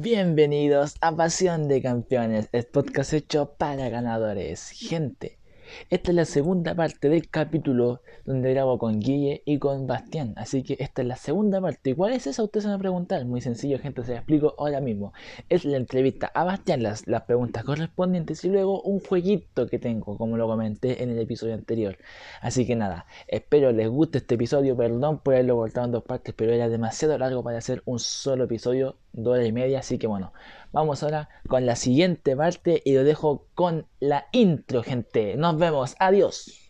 Bienvenidos a Pasión de Campeones, el podcast hecho para ganadores. Gente, esta es la segunda parte del capítulo donde grabo con Guille y con Bastián. Así que esta es la segunda parte. ¿Y cuál es esa? Ustedes se van a preguntar. Muy sencillo, gente, se la explico ahora mismo. Es la entrevista a Bastián, las, las preguntas correspondientes y luego un jueguito que tengo, como lo comenté en el episodio anterior. Así que nada, espero les guste este episodio. Perdón por haberlo cortado en dos partes, pero era demasiado largo para hacer un solo episodio, dos horas y media. Así que bueno, Vamos ahora con la siguiente parte y lo dejo con la intro, gente. Nos vemos. Adiós.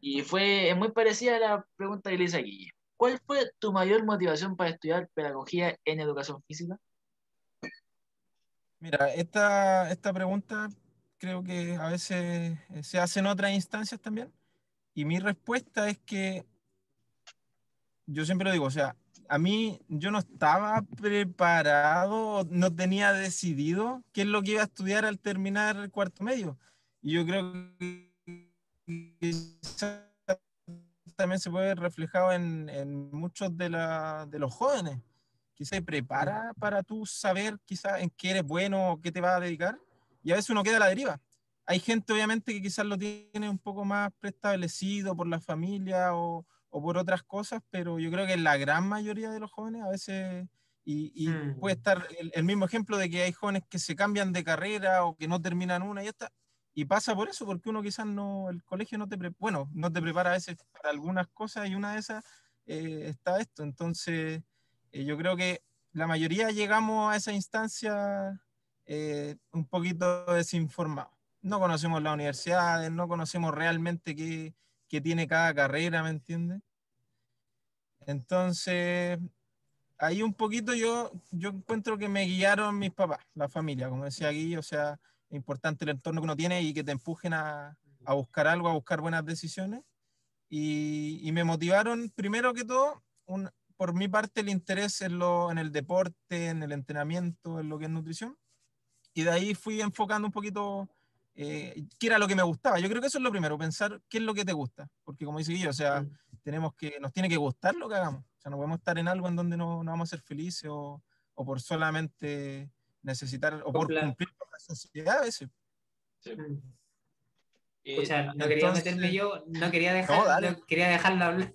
Y fue muy parecida a la pregunta que le hice aquí. ¿Cuál fue tu mayor motivación para estudiar pedagogía en educación física? Mira, esta, esta pregunta creo que a veces eh, se hace en otras instancias también. Y mi respuesta es que yo siempre lo digo, o sea, a mí yo no estaba preparado, no tenía decidido qué es lo que iba a estudiar al terminar el cuarto medio. Y yo creo que también se puede reflejado en, en muchos de, la, de, los jóvenes, que se prepara para tú saber quizás en qué eres bueno o qué te vas a dedicar, y a veces uno queda a la deriva. Hay gente obviamente que quizás lo tiene un poco más preestablecido por la familia o, o por otras cosas, pero yo creo que la gran mayoría de los jóvenes a veces, y, y mm. puede estar el, el, mismo ejemplo de que hay jóvenes que se cambian de carrera o que no terminan una y esta, y pasa por eso, porque uno quizás no, el colegio no te, bueno, no te prepara a veces para algunas cosas y una de esas eh, está esto. Entonces, eh, yo creo que la mayoría llegamos a esa instancia eh, un poquito desinformados. No conocemos las universidades, no conocemos realmente qué, qué tiene cada carrera, ¿me entiendes? Entonces, ahí un poquito yo, yo encuentro que me guiaron mis papás, la familia, como decía aquí, o sea, importante el entorno que uno tiene y que te empujen a, a buscar algo, a buscar buenas decisiones. Y, y me motivaron, primero que todo, un, por mi parte, el interés en, lo, en el deporte, en el entrenamiento, en lo que es nutrición. Y de ahí fui enfocando un poquito eh, qué era lo que me gustaba. Yo creo que eso es lo primero, pensar qué es lo que te gusta. Porque como dice yo, o sea, tenemos que, nos tiene que gustar lo que hagamos. O sea, no podemos estar en algo en donde no, no vamos a ser felices o, o por solamente necesitar o por cumplir sociedad a veces. Sí. Escucha, no quería meterme yo, no quería dejar, no, no quería dejarlo hablar.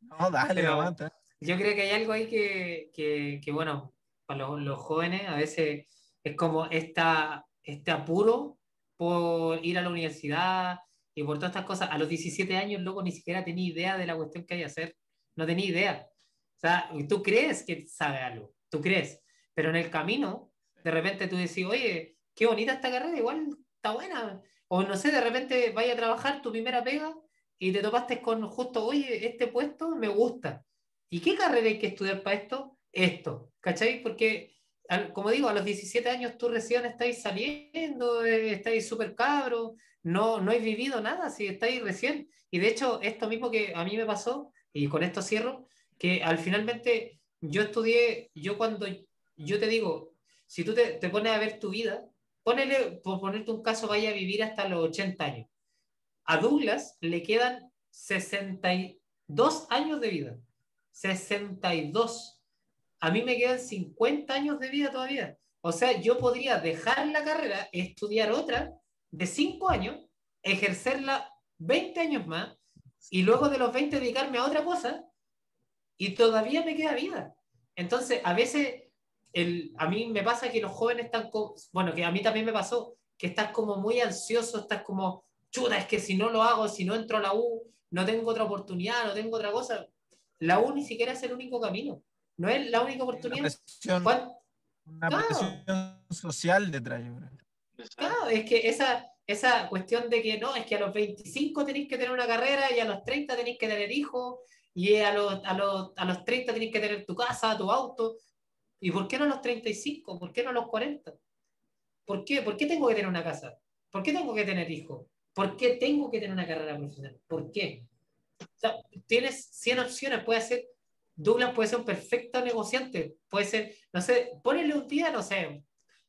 No, dale, no Yo creo que hay algo ahí que, que, que bueno, para los, los, jóvenes a veces es como esta, este apuro por ir a la universidad y por todas estas cosas. A los 17 años, loco, ni siquiera tenía idea de la cuestión que hay que hacer. No tenía idea. O sea, tú crees que sabes algo, tú crees, pero en el camino de repente tú decís, oye, qué bonita esta carrera, igual está buena. O no sé, de repente vaya a trabajar tu primera pega y te topaste con justo, oye, este puesto me gusta. ¿Y qué carrera hay que estudiar para esto? Esto, ¿cachai? Porque, como digo, a los 17 años tú recién estáis saliendo, eh, estáis súper cabro, no, no he vivido nada, si estáis recién. Y de hecho, esto mismo que a mí me pasó, y con esto cierro, que al finalmente yo estudié, yo cuando, yo te digo, si tú te, te pones a ver tu vida, ponele, por ponerte un caso, vaya a vivir hasta los 80 años. A Douglas le quedan 62 años de vida. 62. A mí me quedan 50 años de vida todavía. O sea, yo podría dejar la carrera, estudiar otra de 5 años, ejercerla 20 años más y luego de los 20 dedicarme a otra cosa y todavía me queda vida. Entonces, a veces el, a mí me pasa que los jóvenes están, bueno, que a mí también me pasó, que estás como muy ansioso, estás como, chuta, es que si no lo hago, si no entro a la U, no tengo otra oportunidad, no tengo otra cosa. La U ni siquiera es el único camino, no es la única oportunidad. Una presión, una presión social detrás. Claro, es que esa, esa cuestión de que no, es que a los 25 tenéis que tener una carrera y a los 30 tenéis que tener hijos y a los, a los, a los 30 tenéis que tener tu casa, tu auto. ¿Y por qué no los 35? ¿Por qué no los 40? ¿Por qué? ¿Por qué tengo que tener una casa? ¿Por qué tengo que tener hijos? ¿Por qué tengo que tener una carrera profesional? ¿Por qué? O sea, tienes 100 opciones, puede ser, Douglas puede ser un perfecto negociante, puede ser, no sé, ponele un día, no sé,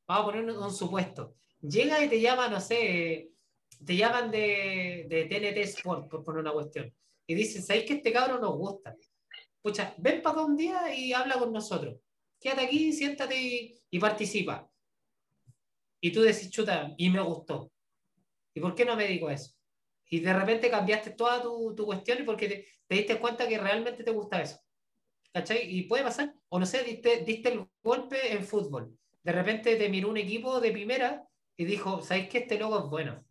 vamos a poner un, un supuesto, llega y te llama, no sé, te llaman de, de TNT Sport, por poner una cuestión, y dicen, ¿sabéis que este cabrón nos gusta? Pucha, ven para acá un día y habla con nosotros. Quédate aquí, siéntate y, y participa. Y tú decís, chuta, y me gustó. ¿Y por qué no me a eso? Y de repente cambiaste toda tu, tu cuestión y porque te, te diste cuenta que realmente te gusta eso. ¿Cachai? Y puede pasar. O no sé, diste, diste el golpe en fútbol. De repente te miró un equipo de primera y dijo, ¿sabéis que este logo es bueno?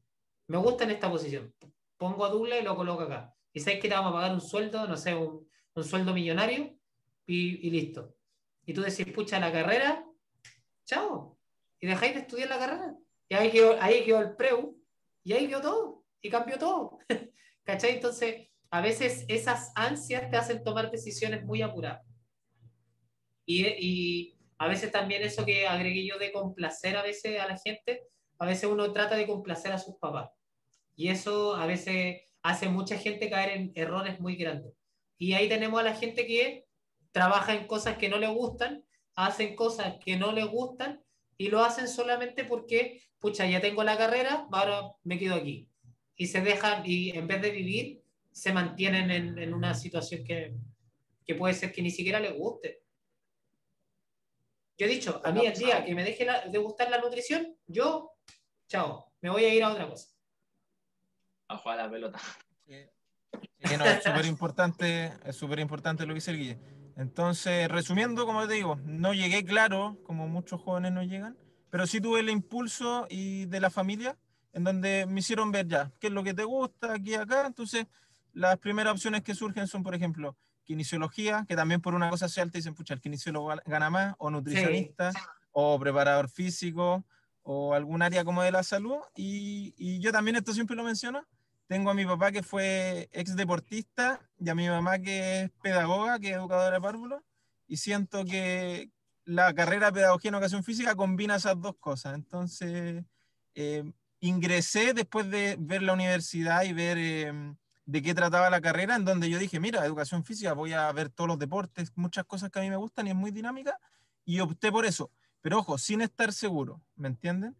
Me gusta en esta posición. Pongo a Douglas y lo coloco acá. Y sabéis que te vamos a pagar un sueldo, no sé, un, un sueldo millonario y, y listo. Y tú decís, pucha, la carrera, chao. Y dejáis de estudiar la carrera. Y ahí quedó, ahí quedó el preu y ahí quedó todo. Y cambió todo. ¿Cachai? Entonces, a veces esas ansias te hacen tomar decisiones muy apuradas. Y, y a veces también eso que agregué yo de complacer a veces a la gente, a veces uno trata de complacer a sus papás. Y eso a veces hace mucha gente caer en errores muy grandes. Y ahí tenemos a la gente que trabaja en cosas que no le gustan, hacen cosas que no le gustan y lo hacen solamente porque, pucha, ya tengo la carrera, ahora me quedo aquí. Y se dejan, y en vez de vivir, se mantienen en, en una situación que, que puede ser que ni siquiera les guste. Yo he dicho, a mí el día que me deje la- de gustar la nutrición, yo, chao, me voy a ir a otra cosa. A jugar a la pelota. Sí, no, es súper importante, es súper importante lo que dice el Guille. Entonces, resumiendo, como te digo, no llegué claro, como muchos jóvenes no llegan, pero sí tuve el impulso y de la familia, en donde me hicieron ver ya qué es lo que te gusta aquí y acá. Entonces, las primeras opciones que surgen son, por ejemplo, kinesiología, que también por una cosa social te dicen, pucha, el kinesiólogo gana más, o nutricionista, o preparador físico, o algún área como de la salud. Y, y yo también esto siempre lo menciono, tengo a mi papá que fue ex deportista y a mi mamá que es pedagoga, que es educadora de párvulos, y siento que la carrera de pedagogía en educación física combina esas dos cosas. Entonces, eh, ingresé después de ver la universidad y ver eh, de qué trataba la carrera, en donde yo dije, mira, educación física, voy a ver todos los deportes, muchas cosas que a mí me gustan y es muy dinámica, y opté por eso. Pero ojo, sin estar seguro, ¿me entienden?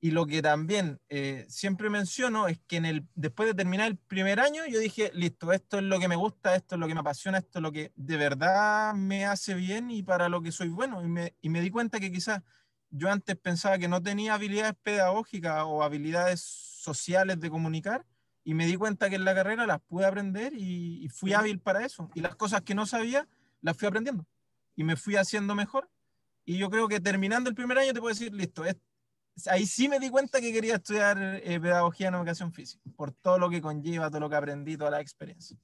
Y lo que también eh, siempre menciono es que en el, después de terminar el primer año, yo dije, listo, esto es lo que me gusta, esto es lo que me apasiona, esto es lo que de verdad me hace bien y para lo que soy bueno. Y me, y me di cuenta que quizás yo antes pensaba que no tenía habilidades pedagógicas o habilidades sociales de comunicar, y me di cuenta que en la carrera las pude aprender y, y fui hábil para eso. Y las cosas que no sabía, las fui aprendiendo. Y me fui haciendo mejor. Y yo creo que terminando el primer año te puedo decir, listo, es- ahí sí me di cuenta que quería estudiar eh, pedagogía en educación física, por todo lo que conlleva, todo lo que aprendí, toda la experiencia.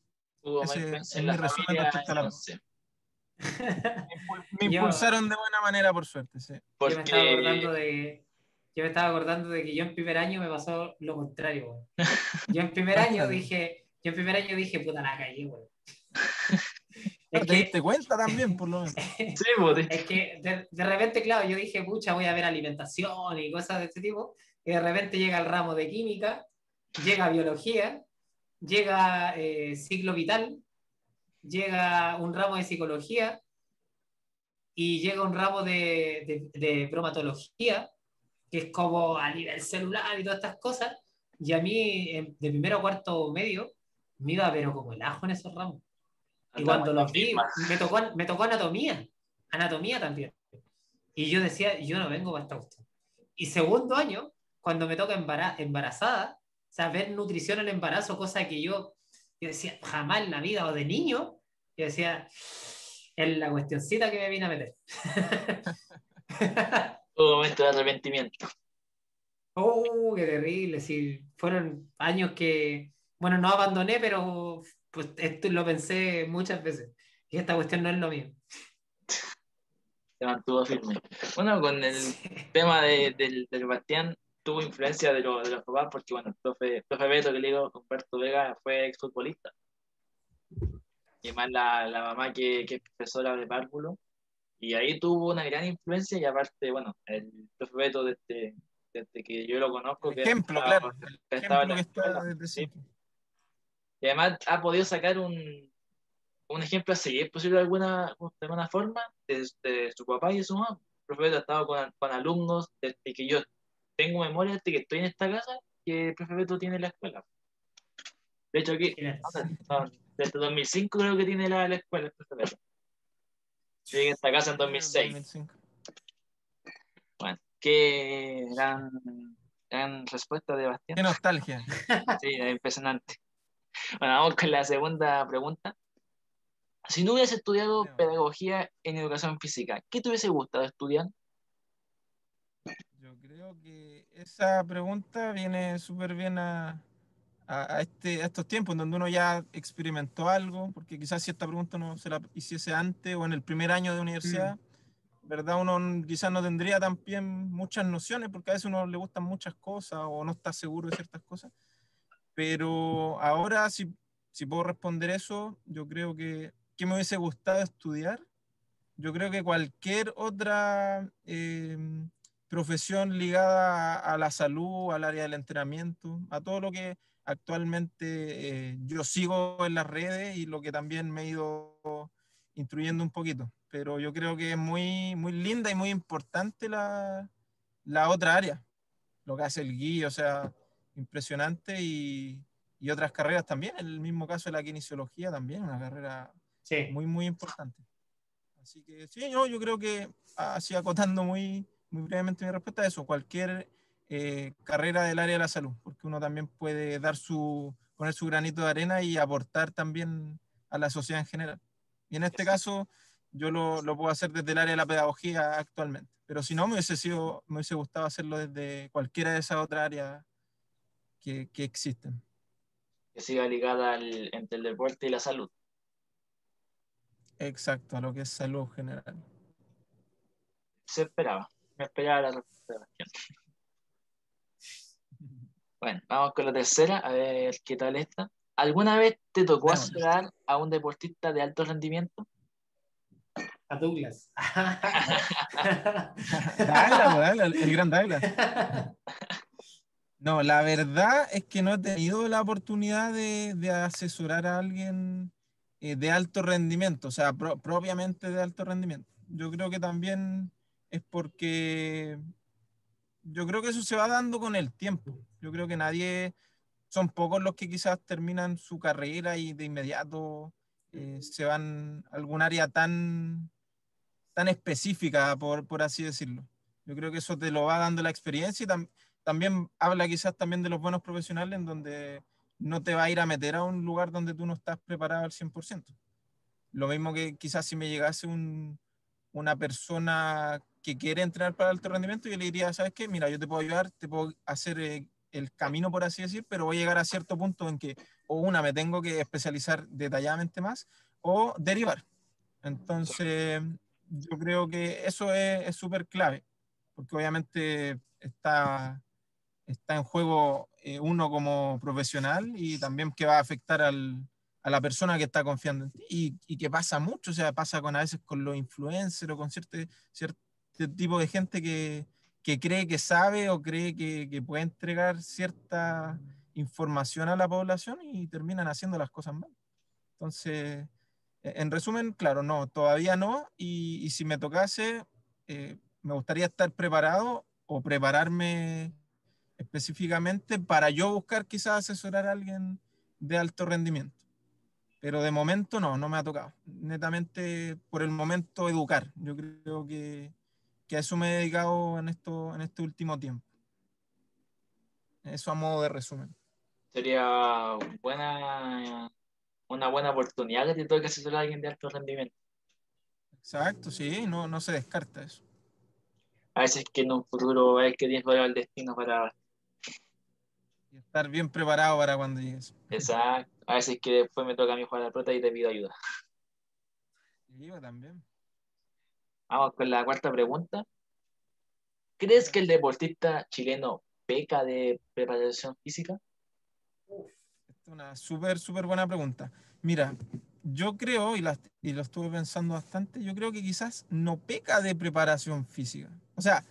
Ese es mi resumen familia, respecto a la- Me Yo- impulsaron de buena manera, por suerte, sí. Yo me estaba acordando Porque de. Yo me estaba acordando de que yo en primer año me pasó lo contrario. Yo en primer año dije, yo en primer año dije, puta la calle, weón. Es ¿Te diste cuenta también, por lo menos? sí, es que de, de repente, claro, yo dije, pucha, voy a ver alimentación y cosas de este tipo, y de repente llega el ramo de química, llega biología, llega eh, ciclo vital, llega un ramo de psicología y llega un ramo de, de, de bromatología, que es como a nivel celular y todas estas cosas, y a mí de primero a cuarto medio me iba pero como el ajo en esos ramos. Y cuando los vi, me tocó, me tocó anatomía, anatomía también. Y yo decía, yo no vengo para esta cuestión. Y segundo año, cuando me toca embara- embarazada, o sea, ver nutrición en el embarazo, cosa que yo, yo decía, jamás en la vida, o de niño, yo decía, es la cuestioncita que me vine a meter. Hubo momento de arrepentimiento. Oh, qué terrible, sí. Fueron años que, bueno, no abandoné, pero pues esto lo pensé muchas veces. Y esta cuestión no es lo mío. Se mantuvo firme. Bueno, con el tema de, del, del Bastián, tuvo influencia de, lo- de los papás, porque bueno, el profe, el profe Beto, que le digo, Humberto Vega, fue exfutbolista. Y más la, la mamá que, que es profesora de párvulo. Y ahí tuvo una gran influencia, y aparte, bueno, el profe Beto, desde, desde que yo lo conozco, que Ejemplo, estaba- claro. que estaba en Ejemplo la que está desde sí. Y además ha podido sacar un, un ejemplo a seguir, posible de alguna, de alguna forma, de, de su papá y de su mamá. El profe Beto ha estado con, con alumnos desde que yo tengo memoria desde que estoy en esta casa que el profe Beto tiene la escuela. De hecho, aquí, desde 2005 creo que tiene la, la escuela el profe Beto. Yo llegué a esta casa en 2006. 2005. Bueno, qué gran, gran respuesta de Bastián. Qué nostalgia. Sí, es impresionante. Bueno, vamos con la segunda pregunta. Si no hubieras estudiado pedagogía en educación física, ¿qué te hubiese gustado estudiar? Yo creo que esa pregunta viene súper bien a, a- este, a estos tiempos en donde uno ya experimentó algo, porque quizás si esta pregunta no se la hiciese antes o en el primer año de universidad, ¿verdad? Uno quizás no tendría también muchas nociones, porque a veces uno le gustan muchas cosas o no está seguro de ciertas cosas. Pero ahora, si, si puedo responder eso, yo creo que, ¿qué me hubiese gustado estudiar? Yo creo que cualquier otra eh, profesión ligada a, a la salud, al área del entrenamiento, a todo lo que actualmente eh, yo sigo en las redes y lo que también me he ido instruyendo un poquito. Pero yo creo que es muy, muy linda y muy importante la, la otra área, lo que hace el guía, o sea, impresionante y, y otras carreras también, en el mismo caso de la kinesiología también, una carrera Sí. muy, muy importante. Así que sí, yo, yo creo que así acotando muy, muy brevemente mi respuesta a eso, cualquier eh, carrera del área de la salud, porque uno también puede dar su, poner su granito de arena y aportar también a la sociedad en general. Y en este caso, yo lo, lo puedo hacer desde el área de la pedagogía actualmente, pero si no, me hubiese, sido, me hubiese gustado hacerlo desde cualquiera de esas otras áreas que, que existen. Que siga ligada al- entre el deporte y la salud. Exacto, a lo que es salud general. Se esperaba. Me esperaba la respuesta. Bueno, vamos con la tercera, a ver qué tal está. ¿Alguna vez te tocó asesorar a un deportista de alto rendimiento? A Douglas. Douglas, Douglas, el gran Douglas. No, la verdad es que no he tenido la oportunidad de, de asesorar a alguien eh, de alto rendimiento, o sea, pro- propiamente de alto rendimiento. Yo creo que también es porque yo creo que eso se va dando con el tiempo. Yo creo que nadie, son pocos los que quizás terminan su carrera y de inmediato eh, se van a algún área tan, tan específica, por, por así decirlo. Yo creo que eso te lo va dando la experiencia y tam- también habla quizás también de los buenos profesionales en donde no te va a ir a meter a un lugar donde tú no estás preparado al 100%. Lo mismo que quizás si me llegase un- una persona que quiere entrenar para alto rendimiento, yo le diría, ¿sabes qué? Mira, yo te puedo ayudar, te puedo hacer eh, el camino, por así decir, pero voy a llegar a cierto punto en que o una me tengo que especializar detalladamente más o derivar. Entonces, yo creo que eso es es súper clave, porque obviamente está, está en juego eh, uno como profesional y también que va a afectar al, a la persona que está confiando en ti y, y que pasa mucho, o sea, pasa con a veces con los influencers o con cierto, cierto tipo de gente que, que cree que sabe o cree que, que puede entregar cierta información a la población y terminan haciendo las cosas mal. Entonces, eh, en resumen, claro, no, todavía no. Y, y si me tocase, eh, me gustaría estar preparado o prepararme específicamente para yo buscar quizás asesorar a alguien de alto rendimiento. Pero de momento no, no me ha tocado. Netamente por el momento educar. Yo creo que, que a eso me he dedicado en, esto, en este último tiempo. Eso a modo de resumen. Sería buena, una buena oportunidad que te toque asesorar a alguien de alto rendimiento. Exacto, sí, no, no se descarta eso. A veces que en un futuro es que tienes el destino para... Y estar bien preparado para cuando llegues. Exacto. A veces que después me toca a mí jugar a la pelota y te pido ayuda. Y yo también. Vamos con la cuarta pregunta. ¿Crees que el deportista chileno peca de preparación física? Esta es una súper, súper buena pregunta. Mira, yo creo, y, la- y lo estuve pensando bastante, yo creo que quizás no peca de preparación física. O sea,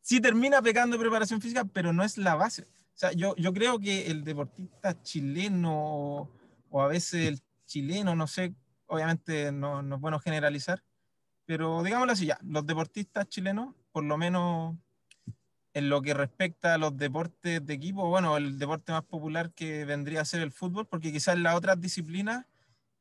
sí termina pecando de preparación física, pero no es la base. O sea, yo, yo creo que el deportista chileno o, a veces el chileno, no sé, obviamente no, no es bueno generalizar, pero digámoslo así ya, los deportistas chilenos, por lo menos en lo que respecta a los deportes de equipo, bueno, el deporte más popular que vendría a ser el fútbol, porque quizás las otras disciplinas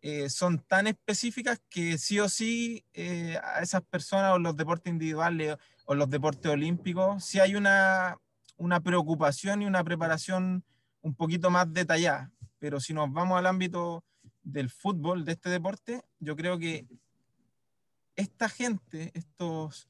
eh, son tan específicas que sí o sí eh, a esas personas o los deportes individuales o los deportes olímpicos, sí hay una, una preocupación y una preparación un poquito más detallada. Pero si nos vamos al ámbito del fútbol, de este deporte, yo creo que esta gente, estos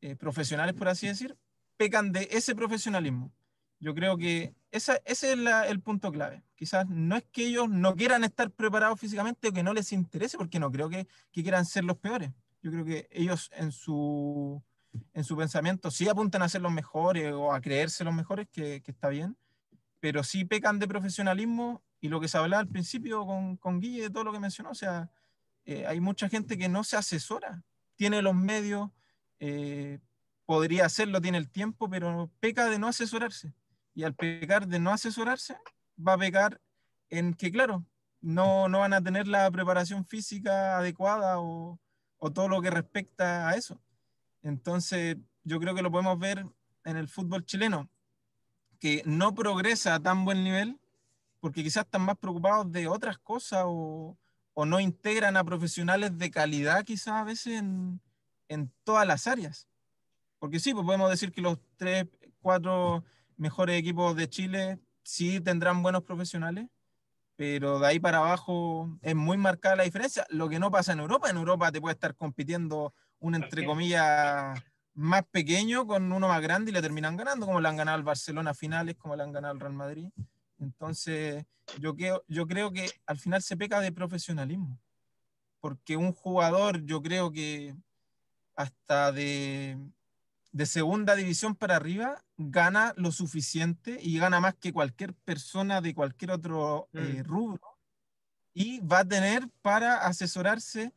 eh, profesionales, por así decir, pecan de ese profesionalismo. Yo creo que ese es el punto clave. Quizás no es que ellos no quieran estar preparados físicamente o que no les interese, porque no creo que, quieran ser los peores. Yo creo que ellos en su, en su pensamiento sí apuntan a ser los mejores o a creerse los mejores, que, está bien, pero sí pecan de profesionalismo y lo que se hablaba al principio con, con Guille, de todo lo que mencionó, o sea, eh, hay mucha gente que no se asesora, tiene los medios, eh, podría hacerlo, tiene el tiempo, pero peca de no asesorarse. Y al pecar de no asesorarse, va a pecar en que, claro, no, no van a tener la preparación física adecuada o, o todo lo que respecta a eso. Entonces, yo creo que lo podemos ver en el fútbol chileno, que no progresa a tan buen nivel porque quizás están más preocupados de otras cosas o, o no integran a profesionales de calidad quizás a veces en, todas las áreas. Porque sí, pues podemos decir que los tres, cuatro mejores equipos de Chile sí tendrán buenos profesionales, pero de ahí para abajo es muy marcada la diferencia. Lo que no pasa en Europa, en Europa te puede estar compitiendo un entre comillas más pequeño con uno más grande y le terminan ganando, como le han ganado al Barcelona a finales, como le han ganado al Real Madrid. Entonces, yo creo, yo creo que al final se peca de profesionalismo, porque un jugador, yo creo que hasta de, de segunda división para arriba gana lo suficiente y gana más que cualquier persona de cualquier otro eh, mm. rubro y va a tener para asesorarse,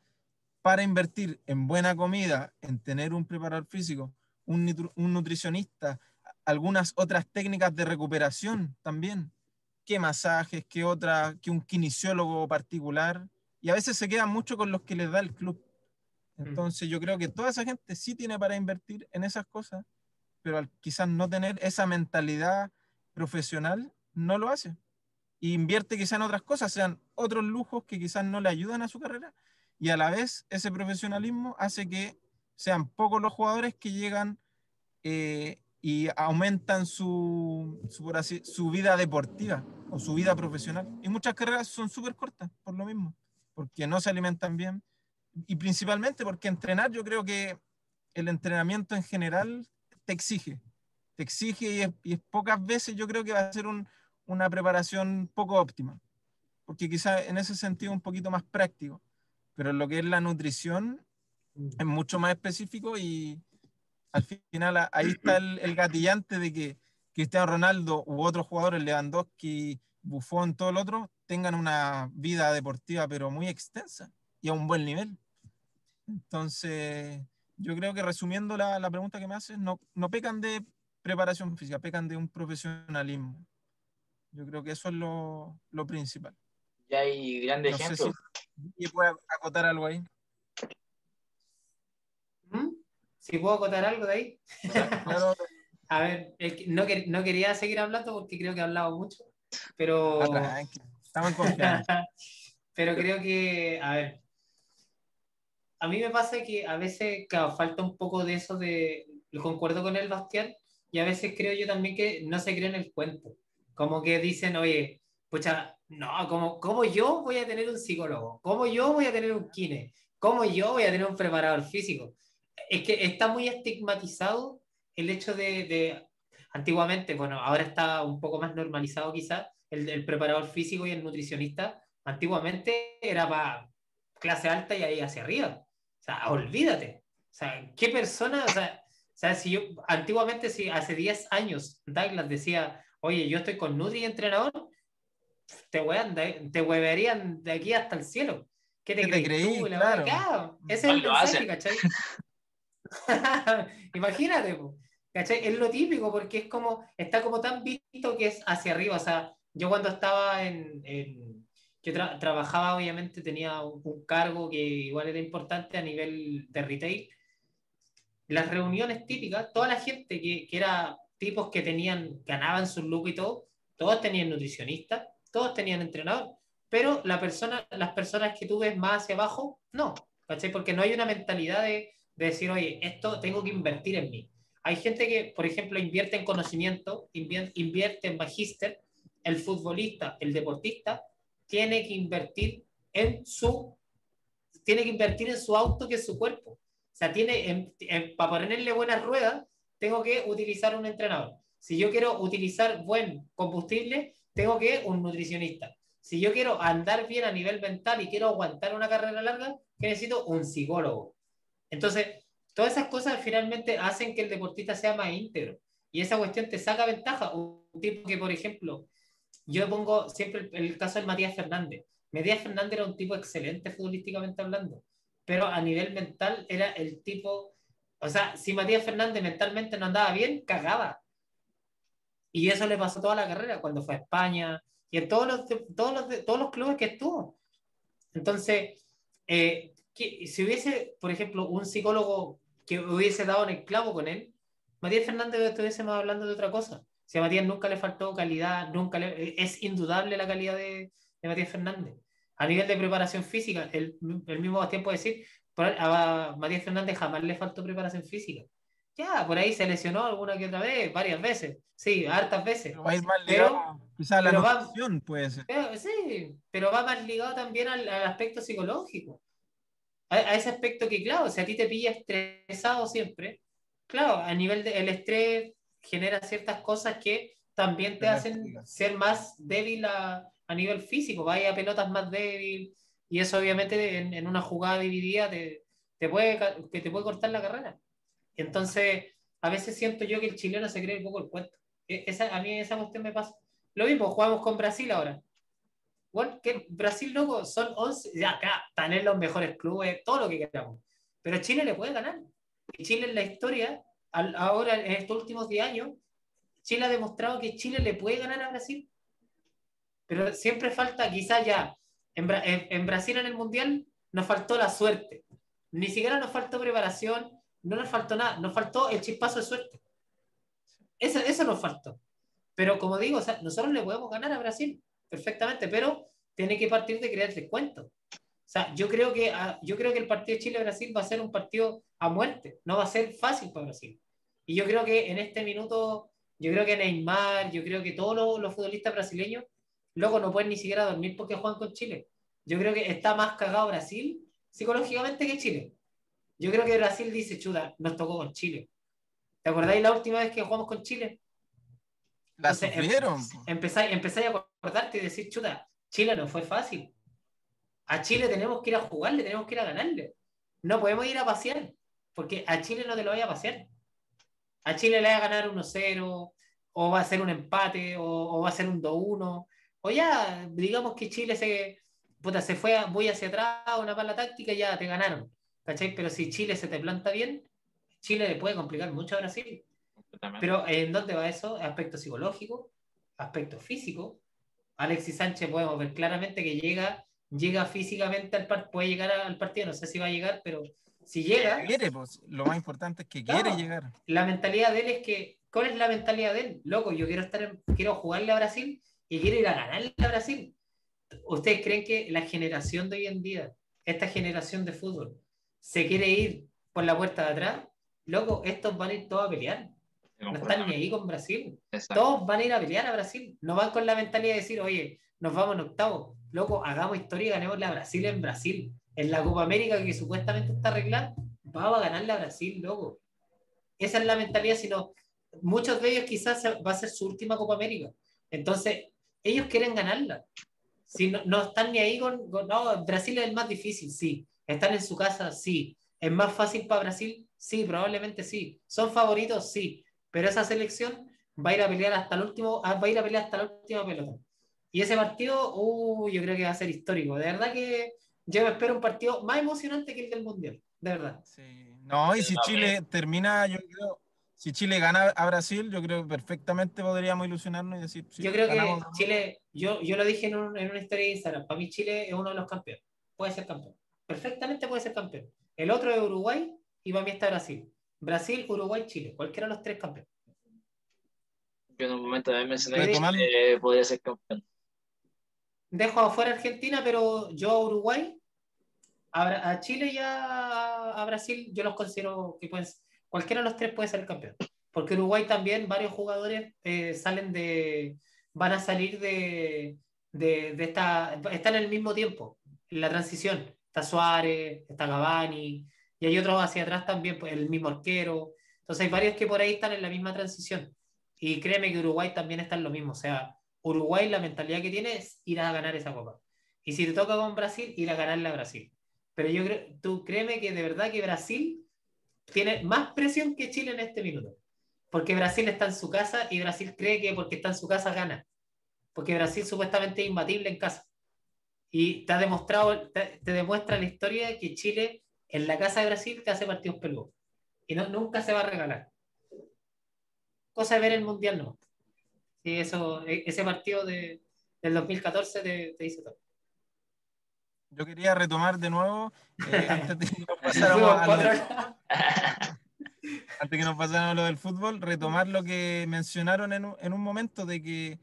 para invertir en buena comida, en tener un preparador físico, un, un nutricionista, algunas otras técnicas de recuperación también, qué masajes, qué otra, que un kinesiólogo particular, y a veces se quedan mucho con los que les da el club. Mm. Entonces yo creo que toda esa gente sí tiene para invertir en esas cosas, pero al quizás no tener esa mentalidad profesional, no lo hace. Y invierte quizás en otras cosas, sean otros lujos que quizás no le ayudan a su carrera, y a la vez ese profesionalismo hace que sean pocos los jugadores que llegan eh, y aumentan su, su, vida deportiva o su vida profesional. Y muchas carreras son súper cortas por lo mismo, porque no se alimentan bien, y principalmente porque entrenar, yo creo que el entrenamiento en general te exige, te exige y es, pocas veces yo creo que va a ser una preparación poco óptima, porque quizá en ese sentido un poquito más práctico, pero lo que es la nutrición es mucho más específico y al final ahí está el, el gatillante de que Cristiano Ronaldo u otros jugadores, Lewandowski, Buffon, todo el otro, tengan una vida deportiva pero muy extensa y a un buen nivel. Entonces, yo creo que resumiendo la, la pregunta que me haces, no, no pecan de preparación física, pecan de un profesionalismo. Yo creo que eso es lo, lo principal. Y hay grandes no ejemplos. si, puede acotar algo ahí. ¿Mm? Si puedo acotar algo de ahí. A ver, no, no, quería seguir hablando porque creo que he hablado mucho, pero... Estamos en confianza. pero creo que, a ver, a mí me pasa que a veces, claro, falta un poco de eso de, concuerdo con el Bastián, y a veces creo yo también que no se creen el cuento. Como que dicen, oye, pucha, no, como, ¿cómo yo voy a tener un psicólogo? ¿Cómo yo voy a tener un kine? ¿Cómo yo voy a tener un preparador físico? Es que está muy estigmatizado el hecho de, de antiguamente, bueno, ahora está un poco más normalizado quizás, el, el preparador físico y el nutricionista. Antiguamente era para clase alta y ahí hacia arriba olvídate. O sea, ¿qué persona? O sea, o sea, si yo, antiguamente, si hace 10 años Douglas decía, oye, yo estoy con Nutri entrenador, te, wean, te hueverían de aquí hasta el cielo. ¿Qué te, ¿Qué creí? claro. Ese es el mensaje, ¿cachai? Imagínate, ¿cachai? Es lo típico porque es como, está como tan visto que es hacia arriba. O sea, yo cuando estaba en, en, yo tra- trabajaba, obviamente, tenía un, un cargo que igual era importante a nivel de retail. Las reuniones típicas, toda la gente que, que era tipos que tenían, ganaban su look y todo, todos tenían nutricionista, todos tenían entrenador, pero la persona, las personas que tú ves más hacia abajo, no, ¿cachai? Porque no hay una mentalidad de, de decir, oye, esto tengo que invertir en mí. Hay gente que, por ejemplo, invierte en conocimiento, invier- invierte en magíster, el futbolista, el deportista, tiene que invertir en su, tiene que invertir en su auto que es su cuerpo. O sea, tiene, en- en- para ponerle buenas ruedas, tengo que utilizar un entrenador. Si yo quiero utilizar buen combustible, tengo que un nutricionista. Si yo quiero andar bien a nivel mental y quiero aguantar una carrera larga, ¿qué necesito? Un psicólogo. Entonces, todas esas cosas finalmente hacen que el deportista sea más íntegro. Y esa cuestión te saca ventaja. Un tipo que, por ejemplo, yo pongo siempre el, el caso del Matías Fernández. Matías Fernández era un tipo excelente futbolísticamente hablando, pero a nivel mental era el tipo, o sea, si Matías Fernández mentalmente no andaba bien, cagaba. Y eso le pasó toda la carrera cuando fue a España y en todos los, todos los, todos los clubes que estuvo. Entonces, eh, que, si hubiese, por ejemplo, un psicólogo que hubiese dado en el clavo con él, Matías Fernández estuviésemos hablando de otra cosa. Si a Matías nunca le faltó calidad, nunca le, es indudable la calidad de, de Matías Fernández. A nivel de preparación física, el, el mismo puede decir, a Matías Fernández jamás le faltó preparación física. Ya, por ahí se lesionó alguna que otra vez, varias veces, sí, hartas veces. Pero va a ir más ligado, quizás a la nutrición puede ser. Pero, sí, pero va más ligado también al, al aspecto psicológico. A, a ese aspecto que, claro, si a ti te pilla estresado siempre, claro, a nivel del el estrés genera ciertas cosas que también te Pero hacen ser más débil a, a nivel físico, vaya a pelotas más débil, y eso obviamente en, en una jugada dividida te, te puede, te puede cortar la carrera. Entonces, a veces siento yo que el chileno se cree un poco el cuento. E- Esa, a mí esa cuestión me pasa. Lo mismo, jugamos con Brasil ahora. Bueno, que Brasil, loco, son 11, ya acá están en los mejores clubes, todo lo que queramos. Pero Chile le puede ganar. Y Chile en la historia, al- ahora en estos últimos 10 años, Chile ha demostrado que Chile le puede ganar a Brasil. Pero siempre falta, quizás ya, en, en- en Brasil en el Mundial nos faltó la suerte. Ni siquiera nos faltó preparación, no nos faltó nada, nos faltó el chispazo de suerte. Eso, eso nos faltó. Pero como digo, o sea, nosotros le podemos ganar a Brasil perfectamente, pero tiene que partir de crear descuento. O sea, yo creo que, ah, yo creo que el partido Chile-Brasil va a ser un partido a muerte, no va a ser fácil para Brasil. Y yo creo que en este minuto, yo creo que Neymar, yo creo que todos los, los futbolistas brasileños, luego no pueden ni siquiera dormir porque juegan con Chile. Yo creo que está más cagado Brasil psicológicamente que Chile. Yo creo que Brasil dice, chuta, nos tocó con Chile. ¿Te acordáis la última vez que jugamos con Chile? La Entonces, em- sufrieron. Empezáis, empezáis a acordarte y decir, chuta, Chile no fue fácil. A Chile tenemos que ir a jugarle, tenemos que ir a ganarle. No podemos ir a pasear, porque a Chile no te lo vaya a pasear. A Chile le va a ganar 1-0, o va a ser un empate, o, o va a ser un 2-1, o ya, digamos que Chile se, puta, se fue a- muy hacia atrás, una mala táctica, y ya te ganaron. ¿Cachai? Pero si Chile se te planta bien, Chile le puede complicar mucho a Brasil. Pero ¿en dónde va eso? Aspecto psicológico, aspecto físico. Alexis Sánchez podemos ver claramente que llega, llega físicamente al partido, puede llegar al partido, no sé si va a llegar, pero si llega, Quiere, pues, lo más importante es que Claro. quiere llegar. la mentalidad de él es que, ¿cuál es la mentalidad de él? Loco, yo quiero estar en- quiero jugarle a Brasil y quiero ir a ganarle a Brasil. ¿Ustedes creen que la generación de hoy en día, esta generación de fútbol, se quiere ir por la puerta de atrás? Loco, estos van a ir todos a pelear. No están ni ahí con Brasil. Exacto. Todos van a ir a pelear a Brasil. No van con la mentalidad de decir, oye, nos vamos en octavo. Loco, hagamos historia y ganémosle a Brasil en Brasil. En la Copa América, que supuestamente está arreglada, vamos a ganarle a Brasil, loco. Esa es la mentalidad, sino muchos de ellos quizás va a ser su última Copa América. Entonces, ellos quieren ganarla. Si no, no están ni ahí con, con- no, Brasil es el más difícil, sí. Están en su casa, sí. ¿Es más fácil para Brasil? Sí, probablemente sí. ¿Son favoritos? Sí. Pero esa selección va a ir a pelear hasta el último, ah, va a ir a pelear hasta la última pelota. Y ese partido, uh, yo creo que va a ser histórico. De verdad que yo me espero un partido más emocionante que el del Mundial. De verdad. Sí. No, y si Chile termina, yo creo, si Chile gana a Brasil, yo creo que perfectamente podríamos ilusionarnos y decir. sí, Yo creo que. Chile, yo, yo lo dije en, un- en una historia de Instagram, para mí Chile es uno de los campeones, puede ser campeón, perfectamente puede ser campeón. El otro es Uruguay y para mí está Brasil. Brasil, Uruguay, Chile, cualquiera de los tres campeones. Yo en un momento también mencioné que Chile podría ser campeón. Dejo afuera Argentina, pero yo a Uruguay, a, Chile y a, a Brasil, yo los considero que pueden, cualquiera de los tres puede ser campeón. Porque Uruguay también, varios jugadores eh, salen de, van a salir de, de, de esta, están en el mismo tiempo, en la transición. Está Suárez, está Cavani, y hay otros hacia atrás también, pues, el mismo arquero. Entonces hay varios que por ahí están en la misma transición. Y créeme que Uruguay también está en lo mismo. O sea, Uruguay la mentalidad que tiene es ir a ganar esa copa. Y si te toca con Brasil, ir a ganarle a Brasil. Pero yo creo, tú créeme que de verdad que Brasil tiene más presión que Chile en este minuto. Porque Brasil está en su casa y Brasil cree que porque está en su casa gana. Porque Brasil supuestamente es imbatible en casa. Y te ha demostrado, te, te demuestra la historia que Chile en la casa de Brasil te hace partidos peludos. Y no, nunca se va a regalar. Cosa de ver el mundial, no. Sí, eso, e- ese partido de, del 2014 te, te dice todo. Yo quería retomar de nuevo, eh, antes de que nos pasáramos a lo del- antes que nos pasáramos a lo del fútbol, retomar lo que mencionaron en un, en un momento de que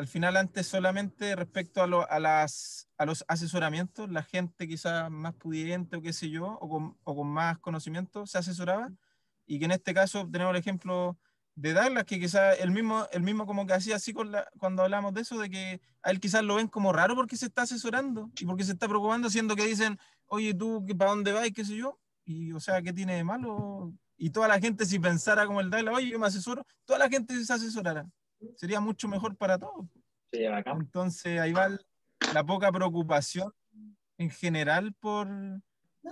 al final antes solamente respecto a, las, a los asesoramientos, la gente quizás más pudiente o qué sé yo, o con, más conocimiento se asesoraba, y que en este caso tenemos el ejemplo de Douglas, que quizás el mismo, el mismo como que hacía así con cuando hablamos de eso, de que a él quizás lo ven como raro porque se está asesorando y porque se está preocupando, siendo que dicen, oye, tú, ¿para dónde vas? y qué sé yo, y o sea, ¿qué tiene de malo? Y toda la gente, si pensara como el Douglas, oye, yo me asesoro, toda la gente se asesorara. Sería mucho mejor para todos. Bacán. Entonces, ahí va la poca preocupación en general por, No,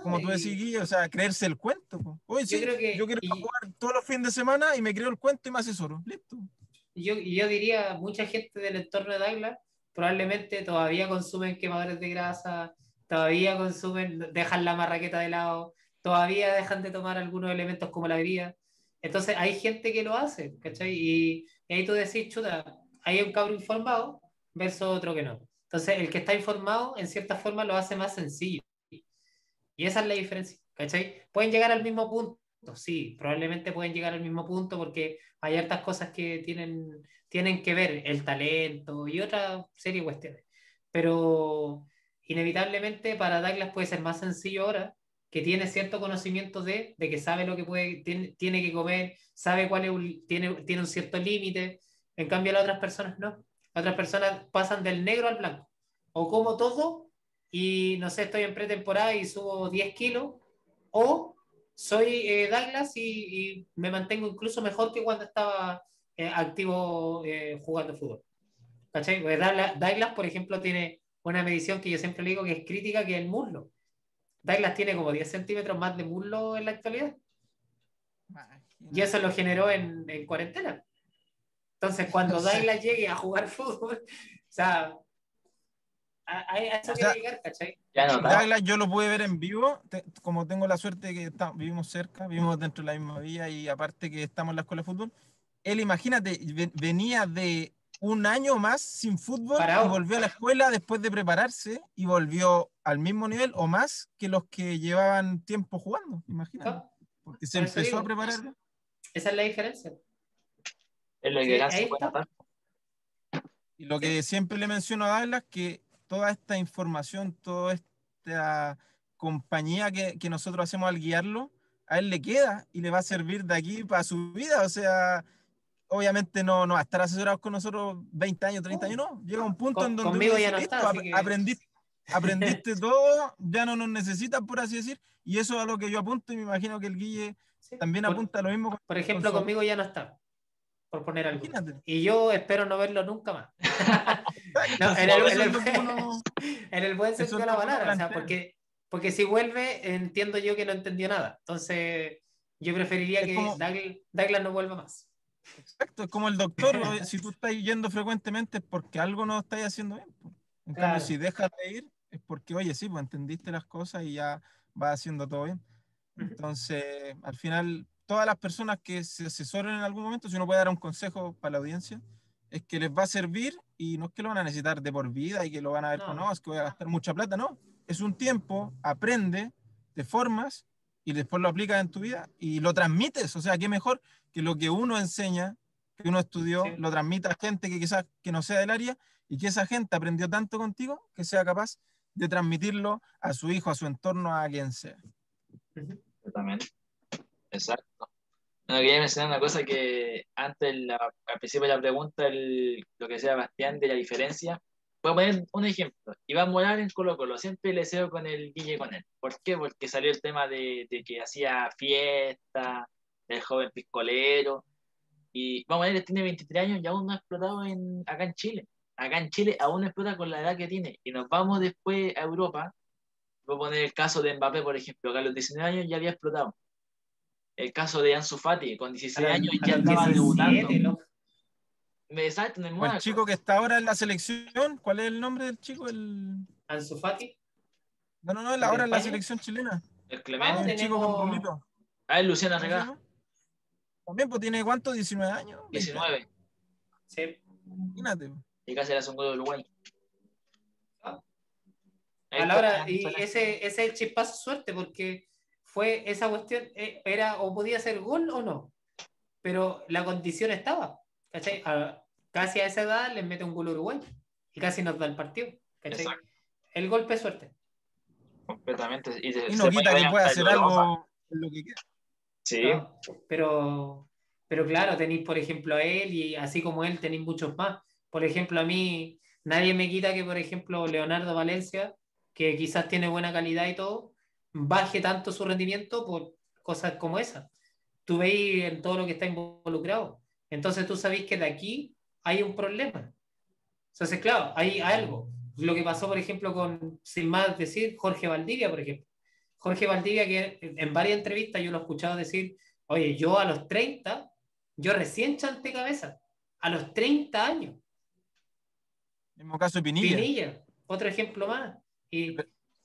como tú decís, Guille, o sea, creerse el cuento. Oye, Yo sí, creo que- yo quiero y- jugar todos los fines de semana y me creo el cuento y me asesoro. Listo. Y yo, y yo diría, mucha gente del entorno de Douglas probablemente todavía consumen quemadores de grasa, todavía consumen, dejan la marraqueta de lado, todavía dejan de tomar algunos elementos como la bebida. Entonces hay gente que lo hace, ¿cachai? Y, y ahí tú decís, chuta, hay un cabro informado versus otro que no. Entonces el que está informado, en cierta forma, lo hace más sencillo. Y esa es la diferencia, ¿cachai? Pueden llegar al mismo punto, sí, probablemente pueden llegar al mismo punto porque hay hartas cosas que tienen, tienen que ver, el talento y otra serie de cuestiones. Pero inevitablemente para Douglas puede ser más sencillo ahora, que tiene cierto conocimiento de, de que sabe lo que puede, tiene, tiene que comer, sabe cuál es un, tiene, tiene un cierto límite. En cambio, las otras personas no. Otras personas pasan del negro al blanco. O como todo y no sé, estoy en pretemporada y subo 10 kilos, o soy eh, Douglas y, y me mantengo incluso mejor que cuando estaba eh, activo eh, jugando fútbol. ¿Cachai? Porque Douglas, Douglas, por ejemplo, tiene una medición que yo siempre le digo que es crítica, que es el muslo. Douglas tiene como 10 centímetros más de muslo en la actualidad. Y eso lo generó en, en cuarentena. Entonces, cuando Douglas llegue a jugar fútbol, o sea, a, a- a eso O sea, llegar, ¿cachai? Ya no, Douglas yo lo pude ver en vivo, te- como tengo la suerte de que está- vivimos cerca, vivimos dentro de la misma villa y aparte que estamos en la escuela de fútbol, él imagínate, ve- venía de un año más sin fútbol Parado. y volvió a la escuela después de prepararse y volvió al mismo nivel o más que los que llevaban tiempo jugando, imagínate, ¿no? porque se empezó a digo. preparar. Esa es la diferencia. es Sí, está. atar. Y lo que siempre le menciono a Douglas, que toda esta información, toda esta compañía que, que nosotros hacemos al guiarlo, a él le queda y le va a servir de aquí para su vida. O sea, obviamente no, no va a estar asesorado con nosotros 20 años, 30 años, no. Llega un punto Con- en donde conmigo ya no "Listo, está, ap- que-" aprendiste, aprendiste todo, ya no nos necesitas, por así decir. Y eso es a lo que yo apunto y me imagino que el Guille Sí. también Por- apunta a lo mismo. con- Por ejemplo, con su- conmigo ya no está, por poner algo. Imagínate. Y yo espero no verlo nunca más. No, en, el, en el- en el buen sentido de la palabra, o sea, porque, porque si vuelve, entiendo yo que no entendió nada. Entonces, yo preferiría Es que como- Douglas, Douglas no vuelva más. Exacto, es como el doctor, si tú estás yendo frecuentemente es porque algo no estás haciendo bien. En Claro. cambio, si dejas de ir, es porque, oye, sí, pues entendiste las cosas y ya vas haciendo todo bien. Entonces, al final, todas las personas que se asesoren en algún momento, si uno puede dar un consejo para la audiencia, es que les va a servir y no es que lo van a necesitar de por vida y que lo van a ver, No. con, no, es que voy a gastar mucha plata, no. Es un tiempo, aprende, te formas y después lo aplicas en tu vida y lo transmites. O sea, qué mejor que lo que uno enseña, que uno estudió, Sí. lo transmita a gente que quizás que no sea del área y que esa gente aprendió tanto contigo que sea capaz de transmitirlo a su hijo, a su entorno, a quien sea. Exactamente. Exacto. No, quería mencionar una cosa que antes, al principio de la pregunta, el- lo que decía Bastián de la diferencia. Voy a poner un ejemplo. Iván Morales en Colo Colo, siempre le cedo con el Guille con él. ¿Por qué? Porque salió el tema de, de que hacía fiesta, el joven piscolero. Y vamos a ver, tiene 23 años y aún no ha explotado en, acá en Chile. Acá en Chile aún no explota con la edad que tiene. Y nos vamos después a Europa. Voy a poner el caso de Mbappé, por ejemplo, que a los 19 años ya había explotado. El caso de Ansu Fati, con 16 A los- años a ya estaba 17, debutando. exacto, en el el chico que está ahora en la selección, ¿cuál es el nombre del chico? El... Ansu Fati. No, no, no, ¿El ahora en la selección chilena. El Ah, Clemente. un tenemos- chico con rulito. Ah, ¿Cómo se Regá? También, pues tiene cuánto, 19 años. 20 19. Sí. Imagínate. Y casi era un gol de Uruguay. Ah. A la hora, está, y ese, ese es el chispazo suerte, porque fue esa cuestión, eh, era o podía ser gol o no, pero la condición estaba, ¿cachai? A- casi a esa edad les mete un gol Uruguay y casi nos da el partido, ¿cachai? El golpe es suerte. Completamente. Y, se- Y se no quita que pueda hacer algo en lo que quiera. Sí, ¿no? Pero, pero claro, tenéis, por ejemplo, a él y así como él, tenéis muchos más. Por ejemplo, a mí, nadie me quita que, por ejemplo, Leonardo Valencia, que quizás tiene buena calidad y todo, baje tanto su rendimiento por cosas como esas. Tú veis en todo lo que está involucrado. Entonces tú sabéis que de aquí hay un problema. Entonces, claro, hay algo. Lo que pasó, por ejemplo, con, sin más decir, Jorge Valdivia, por ejemplo. Jorge Valdivia, que en varias entrevistas yo lo he escuchado decir, oye, yo a los 30, yo recién chanté cabeza, a los 30 años, Mismo caso de Pinilla. Pinilla, otro ejemplo más. Y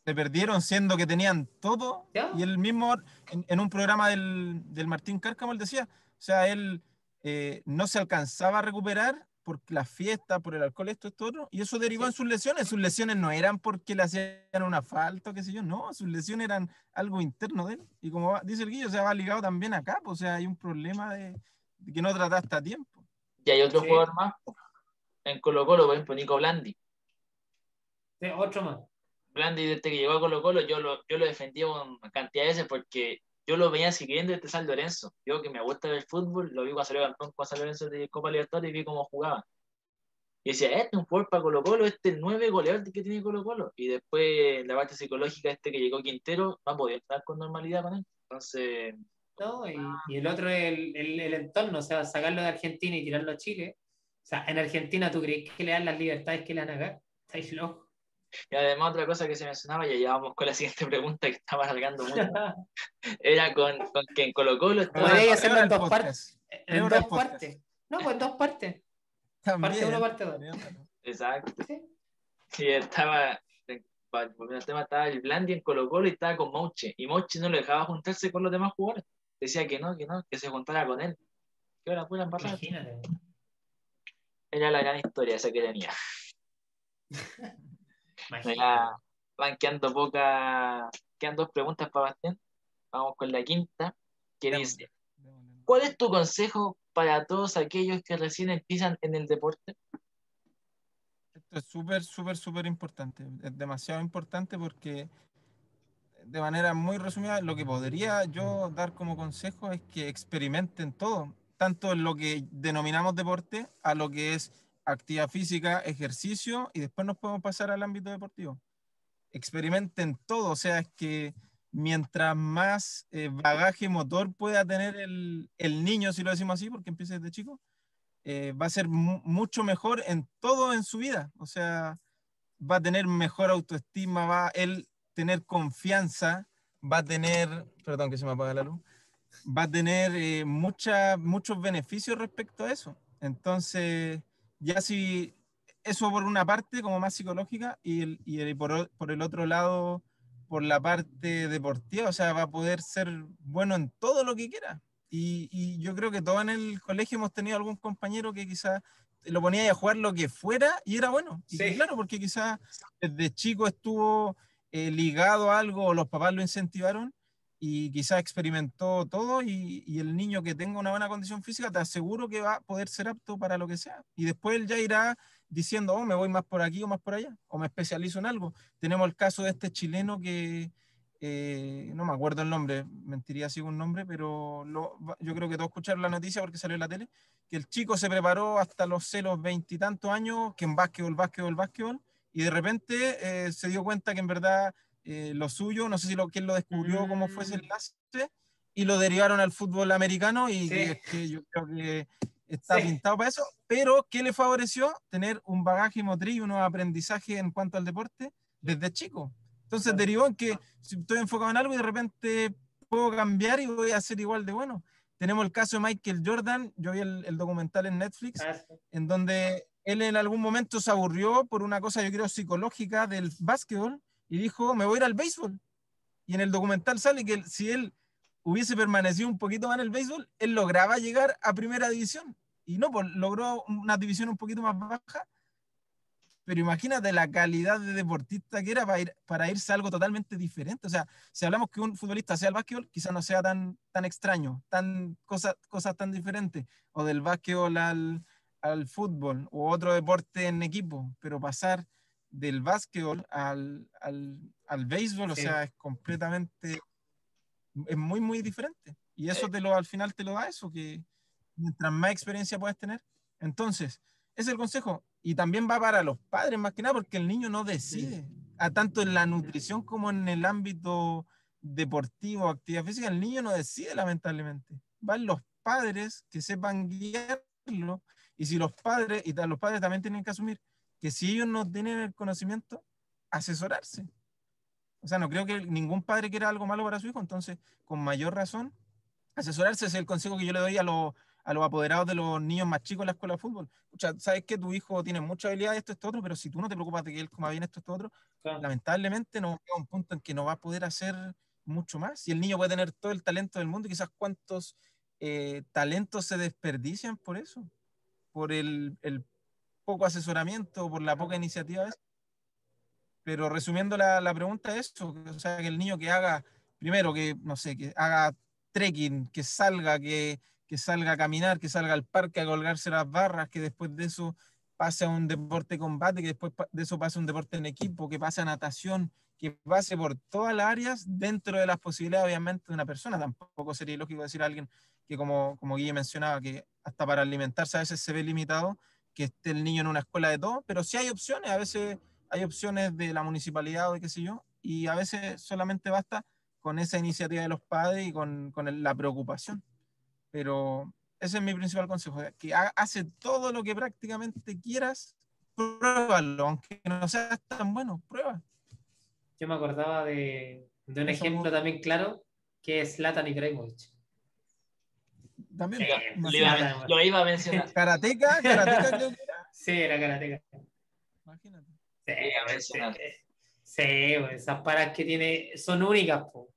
Se perdieron siendo que tenían todo. ¿Ya? Y él mismo, en, en un programa del, del Martín Cárcamo, él decía, o sea, él eh, no se alcanzaba a recuperar por las fiestas, por el alcohol, esto, esto, otro, y eso derivó Sí. en sus lesiones. Sus lesiones no eran porque le hacían una falta, o qué sé yo, no, sus lesiones eran algo interno de él. Y como va- dice el Guillo, o sea, va ligado también acá, pues, o sea, hay un problema de, de que no trataste a tiempo. y hay otro Sí. jugador más. En Colo Colo, por ejemplo, Nico Blandi. eh, otro más. Blandi, desde que llegó a Colo Colo, yo lo, yo lo defendí con cantidad de veces porque yo lo venía siguiendo desde San Lorenzo. Yo que me gusta ver fútbol, lo vi cuando salió campeón con San Lorenzo de Copa Libertadores y vi cómo jugaba. Y decía, este es un jugador para Colo Colo, este es el nueve goleador que tiene Colo Colo. Y después la parte psicológica, este que llegó Quintero, no podido estar con normalidad con él. Entonces, ¿no? Y, y el otro es el, el- el entorno, o sea, sacarlo de Argentina y tirarlo a Chile. O sea, en Argentina, ¿tú crees que le dan las libertades que le dan acá? ¿Estáis locos? y además otra cosa que se mencionaba, ya llevamos con la siguiente pregunta que estaba alargando mucho, era con, con que en Colo Colo estaba... Podría hacerlo en dos partes. En dos partes. No, pues en dos partes. También. Parte uno, parte dos. Exacto. Sí. Estaba, para volver al tema, estaba el Blandi en Colo Colo y estaba con Mouche. Y Mouche no lo dejaba juntarse con los demás jugadores. Decía que no, que no, que se juntara con él. Que era pura embarrada. Imagínate. Era la gran historia esa que tenía. Ya van quedando pocas, quedan dos preguntas para Bastián. Vamos con la quinta, que dice, ¿cuál es tu consejo para todos aquellos que recién empiezan en el deporte? Esto es súper, súper, súper importante. Es demasiado importante porque, de manera muy resumida, lo que podría yo dar como consejo es que experimenten todo, tanto en lo que denominamos deporte, a lo que es actividad física, ejercicio, y después nos podemos pasar al ámbito deportivo. Experimenten todo, o sea, es que mientras más eh, bagaje motor pueda tener el, el niño, si lo decimos así, porque empieza desde chico, eh, va a ser mu- mucho mejor en todo en su vida. O sea, va a tener mejor autoestima, va a él tener confianza, va a tener, perdón que se me apaga la luz, va a tener eh, mucha- muchos beneficios respecto a eso. Entonces, ya si eso por una parte como más psicológica y, el- y el- por, por el otro lado por la parte deportiva, o sea, va a poder ser bueno en todo lo que quiera. Y, y yo creo que todos en el colegio hemos tenido algún compañero que quizás lo ponía a jugar lo que fuera y era bueno. Y Sí. claro, porque quizás desde chico estuvo eh, ligado a algo, o los papás lo incentivaron y quizás experimentó todo y, el niño que tenga una buena condición física te aseguro que va a poder ser apto para lo que sea. Y después él ya irá diciendo, oh, me voy más por aquí o más por allá, o me especializo en algo. Tenemos el caso de este chileno que, eh, no me acuerdo el nombre, mentiría si un nombre, pero lo- yo creo que todos escucharon la noticia porque salió en la tele, que el chico se preparó hasta los celos veintitantos años, que en básquetbol, básquetbol, básquetbol, y de repente eh, se dio cuenta que en verdad eh, lo suyo, no sé si lo, quién lo descubrió, cómo fue ese Mm. enlace, y lo derivaron al fútbol americano y Sí. que, que yo creo que está Sí. pintado para eso, pero ¿qué le favoreció? Tener un bagaje motriz y unos aprendizajes en cuanto al deporte desde chico. Entonces Claro. derivó en que si estoy enfocado en algo y de repente puedo cambiar y voy a ser igual de bueno. Tenemos el caso de Michael Jordan, yo vi el, el documental en Netflix, Ah, sí. en donde él en algún momento se aburrió por una cosa, yo creo, psicológica del básquetbol y dijo, me voy a ir al béisbol. Y en el documental sale que si él hubiese permanecido un poquito más en el béisbol, él lograba llegar a primera división. Y no, pues logró una división un poquito más baja. Pero imagínate la calidad de deportista que era para, ir, para irse a algo totalmente diferente. O sea, si hablamos que un futbolista sea el básquetbol, quizás no sea tan, tan extraño, tan cosas, cosas tan diferentes. O del básquetbol al, al fútbol o otro deporte en equipo. Pero pasar del básquetbol al, al, al béisbol, o sea, es completamente, es muy, muy diferente. Y eso te lo, al final te lo da eso, que mientras más experiencia puedes tener. Entonces, ese es el consejo. Y también va para los padres más que nada, porque el niño no decide. A tanto en la nutrición como en el ámbito deportivo, actividad física, el niño no decide lamentablemente. Van los padres que sepan guiarlo. Y si los padres, y los padres también tienen que asumir que si ellos no tienen el conocimiento, asesorarse. O sea, no creo que ningún padre quiera algo malo para su hijo, entonces, con mayor razón, asesorarse es el consejo que yo le doy a los, a los apoderados de los niños más chicos en la escuela de fútbol. O sea, sabes que tu hijo tiene mucha habilidad, esto, esto, otro, pero si tú no te preocupas de que él coma bien esto, esto, otro, Claro. lamentablemente no llega un punto en que no va a poder hacer mucho más. Y el niño puede tener todo el talento del mundo y quizás cuántos eh, talentos se desperdician por eso, por el, el poco asesoramiento, por la poca iniciativa. veces. Pero resumiendo la, la pregunta es eso, o sea, que el niño que haga, primero que, no sé, que haga trekking, que salga, que, que salga a caminar, que salga al parque a colgarse las barras, que después de eso pase a un deporte de combate, que después de eso pase a un deporte en equipo, que pase a natación, que pase por todas las áreas dentro de las posibilidades, obviamente, de una persona. Tampoco sería ilógico decir a alguien que, como, como Guille mencionaba, que hasta para alimentarse a veces se ve limitado, que esté el niño en una escuela de todo, pero sí hay opciones, a veces hay opciones de la municipalidad o de qué sé yo, y a veces solamente basta con esa iniciativa de los padres y con, con el- la preocupación. Pero ese es mi principal consejo, que ha- hace todo lo que prácticamente quieras, pruébalo, aunque no seas tan bueno, prueba. Yo me acordaba de, de un Eso ejemplo también claro, que es Zlatan Ibrahimovic. También, Sí, Lo iba, a men- lo iba a mencionar. Karateca, karateca creo que era. Sí, era karateca. Imagínate. Sí, Lo iba a sí, mencionar. sí, pues, esas paras que tiene son únicas. po.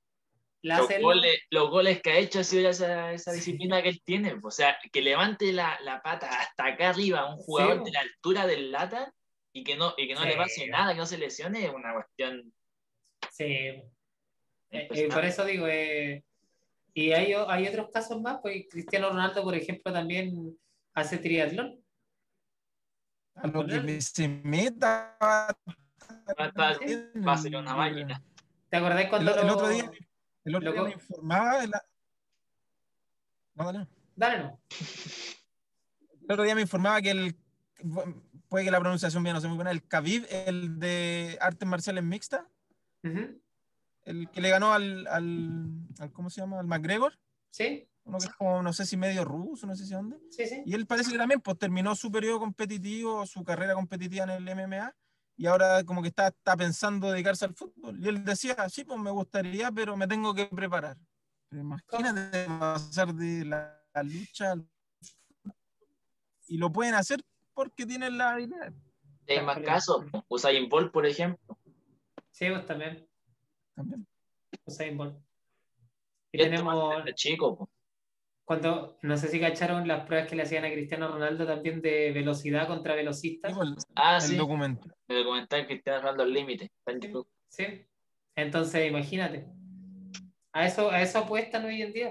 Los goles, los goles que ha hecho ha sido esa, esa disciplina que él tiene. O sea, que levante la, la pata hasta acá arriba a un jugador de la altura del lata y que no, y que no Sí. le pase nada, que no se lesione, es una cuestión. Sí, Eh, eh, por eso digo, eh, y hay, hay otros casos más, pues Cristiano Ronaldo, por ejemplo, también hace triatlón. A lo que se meta. Va a ser una máquina. ¿Te acordás cuando el lo- otro día, el otro día me informaba. en la- No, dale, no. Dale, no. El otro día me informaba que el. Puede que la pronunciación mía no sea muy buena. El Khabib, el de artes marciales mixtas, Ujú. El que le ganó al, al, al- ¿Cómo se llama? Al McGregor. Sí, Uno que es como, no sé si medio ruso, no sé si dónde. sí, sí. Y él parece que también pues, terminó su periodo competitivo, su carrera competitiva en el MMA, y ahora como que está, está pensando dedicarse al fútbol. Y él decía, sí, pues me gustaría, pero me tengo que preparar. Pero imagínate pasar de la, la lucha al y lo pueden hacer porque tienen la habilidad. Hay más casos. Usain Bolt, por ejemplo. Sí, vos también. También. Usain Bolt. Y tenemos, chico. cuando, no sé si cacharon las pruebas que le hacían a Cristiano Ronaldo también de velocidad contra velocistas. Sí, Ah, el sí. documento. El documental Cristiano Ronaldo al límite. Sí. Entonces, imagínate. A eso, a eso apuestan hoy en día.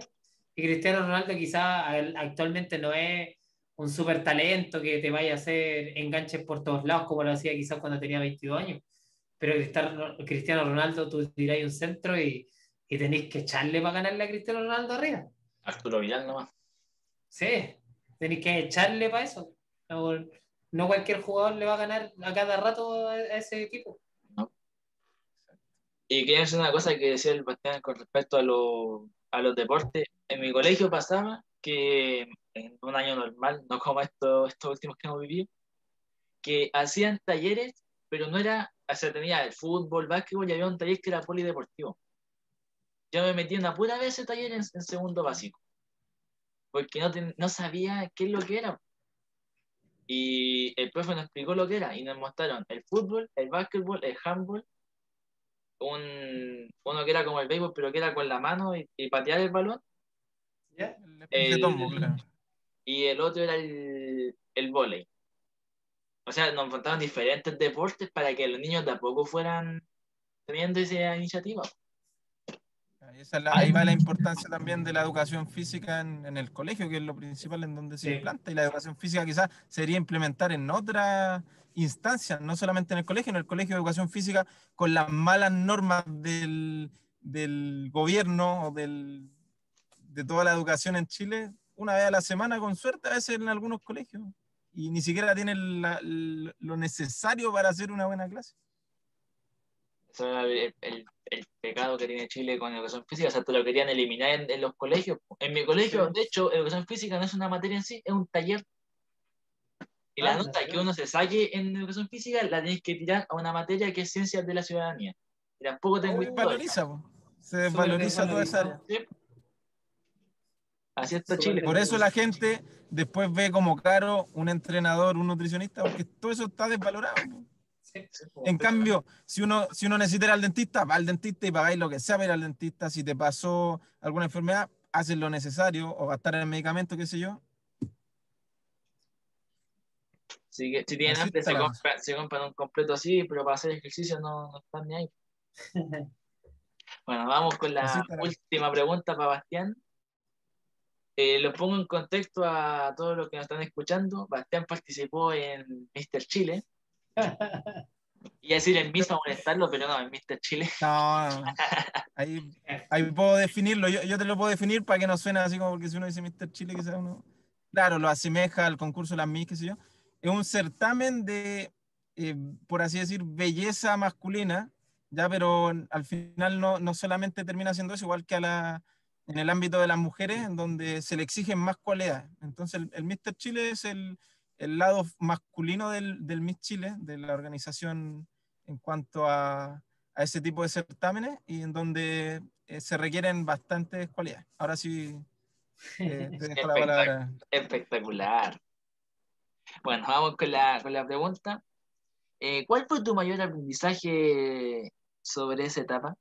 Y Cristiano Ronaldo quizá actualmente no es un súper talento que te vaya a hacer enganches por todos lados como lo hacía quizás cuando tenía 22 años. Pero Cristiano, Ronaldo, tú tiráis un centro y, y tenéis que echarle para ganarle a Cristiano Ronaldo arriba. Arturo Vidal nomás. Sí, tenéis que echarle para eso. No, no cualquier jugador le va a ganar a cada rato a, ese equipo. Y quería decir una cosa que decía el Bastián con respecto a, lo- a los deportes. En mi colegio pasaba que en un año normal, no como esto- estos últimos que hemos vivido, que hacían talleres, pero no era, o sea, tenía el fútbol, básquetbol y había un taller que era polideportivo. Yo me metí una pura vez ese taller en, en segundo básico, porque no, ten- no sabía qué es lo que era. Y el profe nos explicó lo que era y nos mostraron el fútbol, el básquetbol, el handball un, uno que era como el béisbol, pero que era con la mano y, y patear el balón, ¿Ya? El El- y el otro era el, el vóley. O sea, nos montaron diferentes deportes para que los niños de a poco fueran teniendo esa iniciativa. Ahí, es la- ahí va la importancia también de la educación física en, en el colegio, que es lo principal en donde se Sí. implanta. Y la educación física quizás sería implementar en otras instancias, no solamente en el colegio, en el colegio de educación física, con las malas normas del, del gobierno o del, de toda la educación en Chile, una vez a la semana, con suerte, a veces en algunos colegios. Y ni siquiera tienen la- lo necesario para hacer una buena clase. Eso era el, el- el pecado que tiene Chile con educación física, o sea, te lo querían eliminar en, en los colegios. En mi colegio, Sí. de hecho, educación física no es una materia en sí, es un taller. Y la Ah, nota ¿en que uno se saque en educación física la tienes que tirar a una materia que es ciencias de la ciudadanía. Y tampoco tengo Se desvaloriza, se desvaloriza toda esa. Sí. Así está Chile. Por eso la gente después ve como caro un entrenador, un nutricionista, porque todo eso está desvalorado. En cambio, si uno, si uno necesita ir al dentista, va al dentista y pagáis lo que sea para ir al dentista. Si te pasó alguna enfermedad, haces lo necesario o gastar en medicamentos, qué sé yo. Así que si tienen Así hambre, se, compra- se compran un completo así, pero para hacer ejercicio no, no están ni ahí. Bueno, vamos con la- última pregunta para Bastián. Eh, lo pongo en contexto a todos los que nos están escuchando. Bastián participó en Mr. Chile. Y decir en Miss para molestarlo, pero no, en Mr. Chile. No, no, no. Ahí, ahí puedo definirlo. Yo, yo te lo puedo definir para que no suene así como porque si uno dice Mr. Chile, quizás uno. Claro, lo asemeja al concurso de las Miss, qué sé yo. Es un certamen de, eh, por así decir, belleza masculina, ya, pero al final no, no solamente termina siendo eso, igual que a la, en el ámbito de las mujeres, en donde se le exigen más cualidades. Entonces, el, el Mr. Chile es el, el lado masculino del, del Miss Chile, de la organización en cuanto a, a ese tipo de certámenes y en donde eh, se requieren bastantes cualidades. Ahora sí, eh, te dejo la palabra. Espectacular. Bueno, vamos con la, con la pregunta. Eh, ¿Cuál fue tu mayor aprendizaje sobre esa etapa?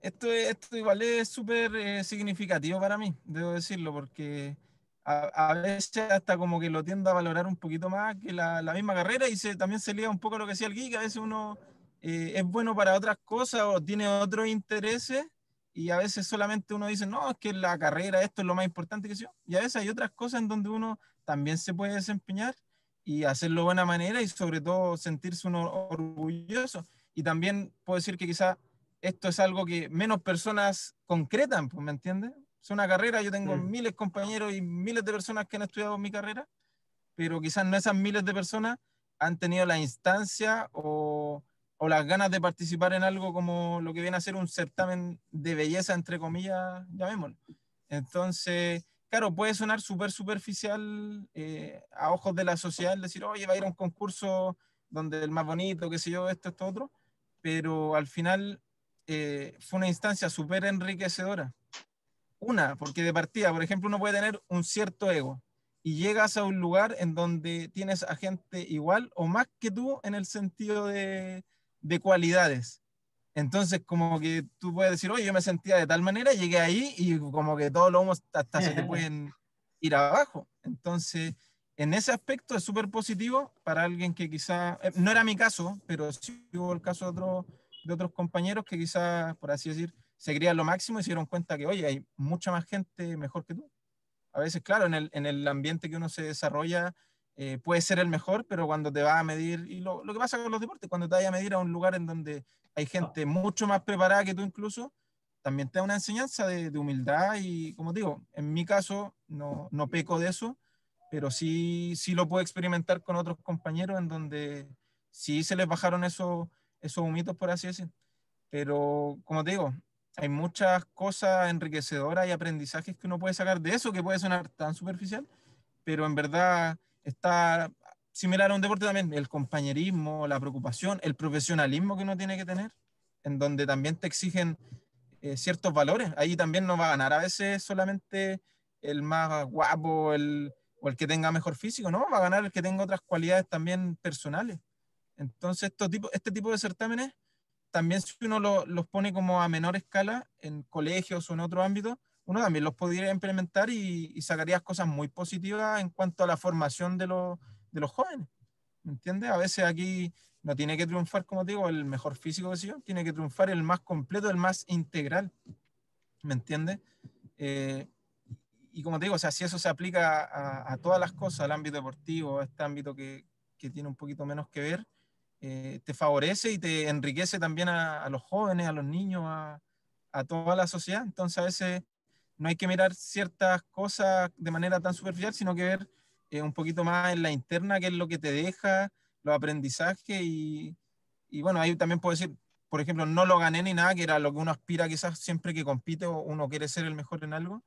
Esto, es- esto igual es súper eh, significativo para mí, debo decirlo, porque a, a veces hasta como que lo tiendo a valorar un poquito más que la, la misma carrera y se, también se liga un poco a lo que decía el que a veces uno eh, es bueno para otras cosas o tiene otros intereses y a veces solamente uno dice, no, es que la carrera, esto es lo más importante que yo. Y a veces hay otras cosas en donde uno también se puede desempeñar y hacerlo de buena manera y sobre todo sentirse uno orgulloso. Y también puedo decir que quizá esto es algo que menos personas concretan, pues, ¿me entiendes? Es una carrera, yo tengo Mm. miles de compañeros y miles de personas que han estudiado mi carrera, pero quizás no esas miles de personas han tenido la instancia o, o las ganas de participar en algo como lo que viene a ser un certamen de belleza, entre comillas, llamémoslo. Entonces, claro, puede sonar súper superficial eh, a ojos de la sociedad el decir, oye, va a ir a un concurso donde el más bonito, qué sé yo, esto, esto, otro, pero al final eh, fue una instancia súper enriquecedora. Una, porque de partida, por ejemplo, uno puede tener un cierto ego y llegas a un lugar en donde tienes a gente igual o más que tú en el sentido de, de cualidades. Entonces, como que tú puedes decir, oye, yo me sentía de tal manera, llegué ahí y como que todos los humos hasta se te pueden ir abajo. Entonces, en ese aspecto es súper positivo para alguien que quizá, eh, no era mi caso, pero sí hubo el caso de, otro, de otros compañeros que quizás, por así decir, se creían lo máximo y se dieron cuenta que, oye, hay mucha más gente mejor que tú. A veces, claro, en el, en el ambiente que uno se desarrolla, eh, puede ser el mejor, pero cuando te va a medir, y lo, lo, que pasa con los deportes, cuando te vayas a medir a un lugar en donde hay gente mucho más preparada que tú incluso, también te da una enseñanza de, de humildad y, como digo, en mi caso no, no peco de eso, pero sí, sí lo puedo experimentar con otros compañeros en donde sí se les bajaron esos, esos humitos, por así decir. Pero, como te digo, hay muchas cosas enriquecedoras y aprendizajes que uno puede sacar de eso, que puede sonar tan superficial, pero en verdad está similar a un deporte también, el compañerismo, la preocupación, el profesionalismo que uno tiene que tener, en donde también te exigen eh, ciertos valores. Ahí también no va a ganar a veces solamente el más guapo el, o el que tenga mejor físico, no, va a ganar el que tenga otras cualidades también personales. Entonces, estos tipo, este tipo de certámenes, también si uno lo, los pone como a menor escala en colegios o en otro ámbito, uno también los podría implementar y, y sacarías cosas muy positivas en cuanto a la formación de, los, de los jóvenes. ¿Me entiendes? A veces aquí no tiene que triunfar, como digo, el mejor físico que yo, tiene que triunfar el más completo, el más integral. ¿Me entiendes? Eh, y como te digo, o sea, si eso se aplica a, a, todas las cosas, al ámbito deportivo, a este ámbito que, que tiene un poquito menos que ver, eh, te favorece y te enriquece también a, los jóvenes, a los niños, a, a, toda la sociedad. Entonces a veces no hay que mirar ciertas cosas de manera tan superficial, sino que ver eh, un poquito más en la interna, qué es lo que te deja, los aprendizajes y, y bueno, ahí también puedo decir, por ejemplo, no lo gané ni nada, que era lo que uno aspira quizás siempre que compite o uno quiere ser el mejor en algo,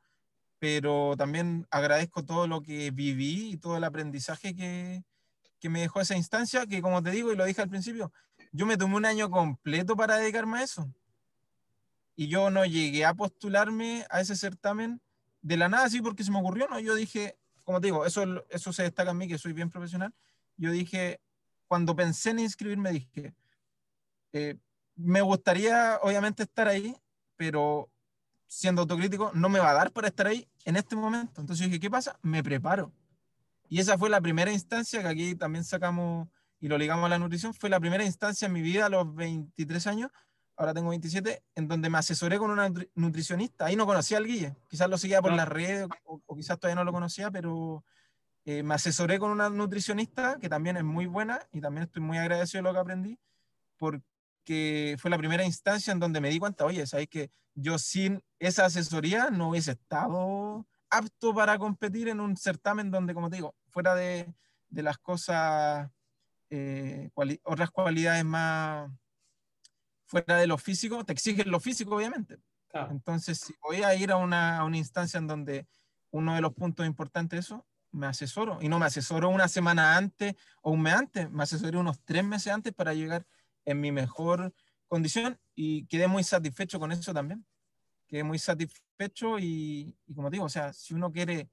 pero también agradezco todo lo que viví y todo el aprendizaje que, que me dejó esa instancia, que como te digo y lo dije al principio, yo me tomé un año completo para dedicarme a eso. Y yo no llegué a postularme a ese certamen de la nada, sí, porque se me ocurrió, ¿no? Yo dije, como te digo, eso, eso se destaca en mí, que soy bien profesional. Yo dije, cuando pensé en inscribirme, dije, eh, me gustaría obviamente estar ahí, pero siendo autocrítico, no me va a dar para estar ahí en este momento. Entonces dije, ¿qué pasa? Me preparo. Y esa fue la primera instancia que aquí también sacamos y lo ligamos a la nutrición. Fue la primera instancia en mi vida a los 23 años, ahora tengo 27, en donde me asesoré con una nutricionista. Ahí no conocía al Guille, quizás lo seguía por las redes o, o, quizás todavía no lo conocía, pero eh, me asesoré con una nutricionista que también es muy buena y también estoy muy agradecido de lo que aprendí, porque fue la primera instancia en donde me di cuenta, oye, ¿sabes que yo sin esa asesoría no hubiese estado apto para competir en un certamen donde, como te digo, fuera de, de las cosas, eh, cuali otras cualidades más fuera de lo físico, te exigen lo físico, obviamente. Claro. Entonces, si voy a ir a una, a una, instancia en donde uno de los puntos importantes de eso, me asesoro. Y no me asesoro una semana antes o un mes antes, me asesoré unos tres meses antes para llegar en mi mejor condición y quedé muy satisfecho con eso también. Quedé muy satisfecho y, y como digo, o sea, si uno quiere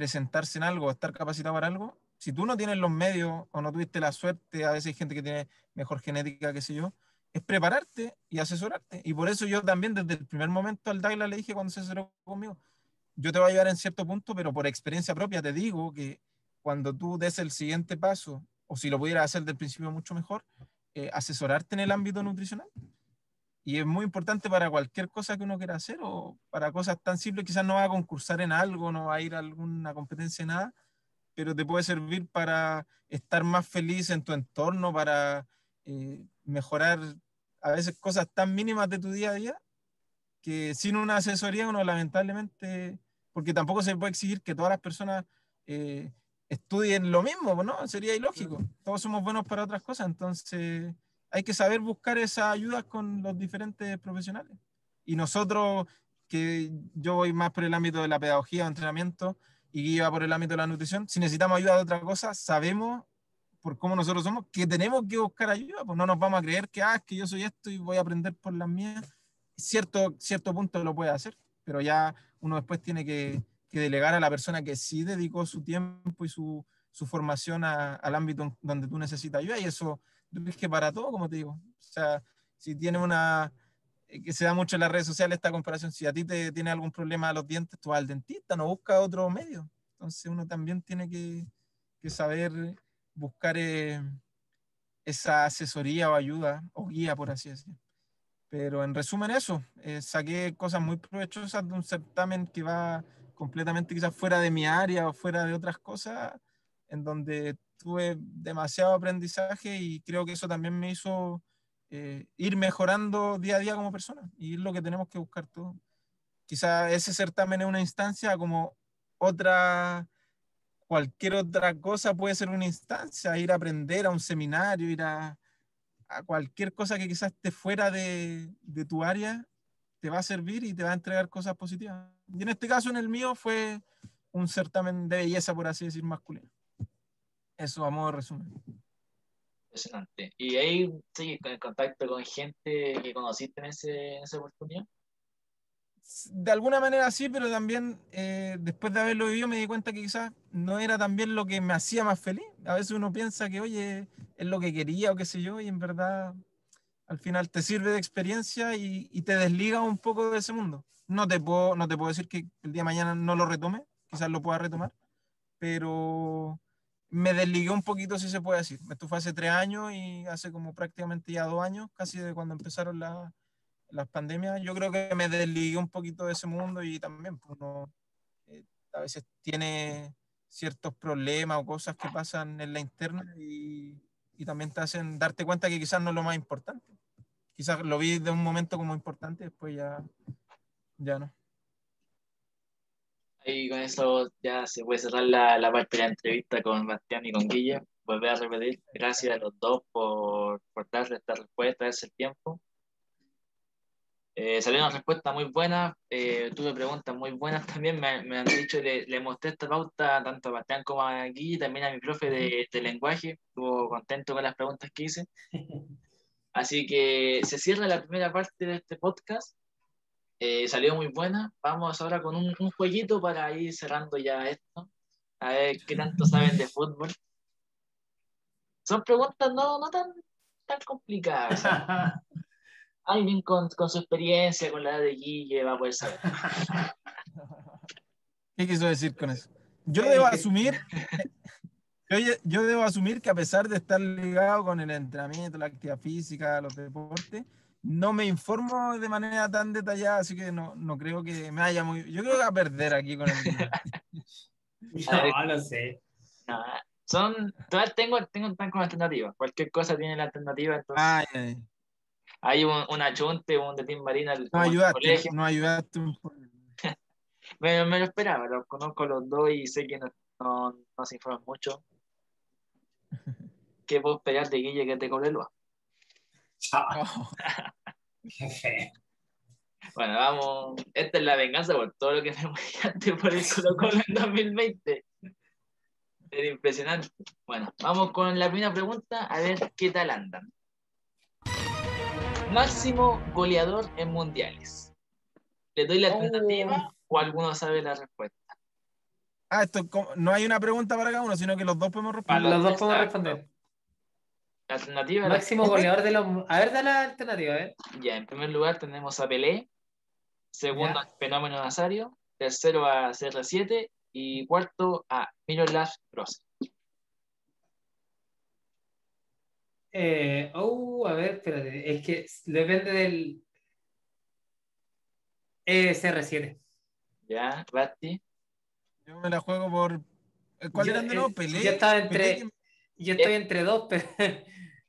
presentarse en algo, estar capacitado para algo, si tú no tienes los medios o no tuviste la suerte, a veces hay gente que tiene mejor genética, qué sé yo, es prepararte y asesorarte. Y por eso yo también desde el primer momento al Daila le dije cuando se asesoró conmigo, yo te voy a ayudar en cierto punto, pero por experiencia propia te digo que cuando tú des el siguiente paso, o si lo pudieras hacer del principio mucho mejor, eh, asesorarte en el ámbito nutricional. Y es muy importante para cualquier cosa que uno quiera hacer o para cosas tan simples, quizás no va a concursar en algo, no va a ir a alguna competencia, nada, pero te puede servir para estar más feliz en tu entorno, para eh, mejorar a veces cosas tan mínimas de tu día a día, que sin una asesoría uno lamentablemente, porque tampoco se puede exigir que todas las personas eh, estudien lo mismo, ¿no? Sería ilógico. Todos somos buenos para otras cosas, entonces hay que saber buscar esa ayuda con los diferentes profesionales. Y nosotros, que yo voy más por el ámbito de la pedagogía o entrenamiento y va por el ámbito de la nutrición, si necesitamos ayuda de otra cosa, sabemos por cómo nosotros somos que tenemos que buscar ayuda, pues no nos vamos a creer que, ah, es que yo soy esto y voy a aprender por las mías. Cierto, cierto punto lo puede hacer, pero ya uno después tiene que, delegar a la persona que sí dedicó su tiempo y su, formación al ámbito donde tú necesitas ayuda y eso es que para todo, como te digo. O sea, si tiene una, eh, que se da mucho en las redes sociales esta comparación, si a ti te tiene algún problema a los dientes, tú vas al dentista, no busca otro medio. Entonces uno también tiene que, que saber buscar eh, esa asesoría o ayuda o guía, por así decirlo. Pero en resumen eso, eh, saqué cosas muy provechosas de un certamen que va completamente quizás fuera de mi área o fuera de otras cosas, en donde tuve demasiado aprendizaje y creo que eso también me hizo eh, ir mejorando día a día como persona y es lo que tenemos que buscar todos. Quizás ese certamen es una instancia como otra, cualquier otra cosa puede ser una instancia, ir a aprender a un seminario, ir a, a cualquier cosa que quizás esté fuera de, de, tu área, te va a servir y te va a entregar cosas positivas. Y en este caso, en el mío, fue un certamen de belleza, por así decir, masculino. Eso, a modo de resumen. Impresionante. ¿Y ahí sigues en contacto con gente que conociste en, ese, en esa oportunidad? De alguna manera sí, pero también eh, después de haberlo vivido me di cuenta que quizás no era también lo que me hacía más feliz. A veces uno piensa que, oye, es lo que quería o qué sé yo, y en verdad al final te sirve de experiencia y, y te desliga un poco de ese mundo. No te, puedo, no te puedo decir que el día de mañana no lo retome, quizás lo pueda retomar, pero me desligué un poquito, si se puede decir. Esto fue hace tres años y hace como prácticamente ya dos años, casi de cuando empezaron la, las pandemias. Yo creo que me desligué un poquito de ese mundo y también pues, uno eh, a veces tiene ciertos problemas o cosas que pasan en la interna y, y, también te hacen darte cuenta que quizás no es lo más importante. Quizás lo vi de un momento como importante, después ya, ya no. Y con eso ya se puede cerrar la, la parte de la entrevista con Bastián y con Guilla. Volver a repetir, gracias a los dos por, por darle esta respuesta, ese tiempo. Eh, salió una respuesta muy buena, eh, tuve preguntas muy buenas también, me, me han dicho, le, le, mostré esta pauta tanto a Bastián como a Guilla, también a mi profe de, de lenguaje, estuvo contento con las preguntas que hice. Así que se cierra la primera parte de este podcast. Eh, salió muy buena. Vamos ahora con un, un, jueguito para ir cerrando ya esto. A ver qué tanto saben de fútbol. Son preguntas no, no tan, tan complicadas. Alguien con, con, su experiencia, con la edad de Guille, va a poder saber. ¿Qué quiso decir con eso? Yo debo asumir, yo, yo debo asumir que a pesar de estar ligado con el entrenamiento, la actividad física, los deportes, no me informo de manera tan detallada, así que no, no creo que me haya muy. Yo creo que va a perder aquí con el. no, no sé. No, son. Todas tengo, tengo tan como alternativa. Cualquier cosa tiene la alternativa. Entonces, ay, ay. Hay un, un achunte, un de Tim Marina. No ayudaste, no ayudaste. me, me, lo esperaba, los conozco los dos y sé que no, no, no se informan mucho. ¿Qué puedo esperar de Guille que te cobre el bueno, vamos. Esta es la venganza por todo lo que me humillaste por el Colo Colo en 2020. Era impresionante. Bueno, vamos con la primera pregunta, a ver qué tal andan. Máximo goleador en mundiales. ¿Le doy la alternativa oh. o alguno sabe la respuesta? Ah, esto no hay una pregunta para cada uno, sino que los dos podemos responder. Para los dos podemos responder. La alternativa. Máximo goleador de los. A ver, da la alternativa, ¿eh? Ya, en primer lugar tenemos a Pelé. Segundo, a Fenómeno Nazario. Tercero, a CR7. Y cuarto, a Miroslav Klose. Eh, oh, a ver, espérate. Es que depende del. Eh, CR7. Ya, Basti. Yo me la juego por. ¿Cuál yo, eran de nuevo? Pelé. Yo estaba entre. Pelé. Yo estoy es, entre dos, pero.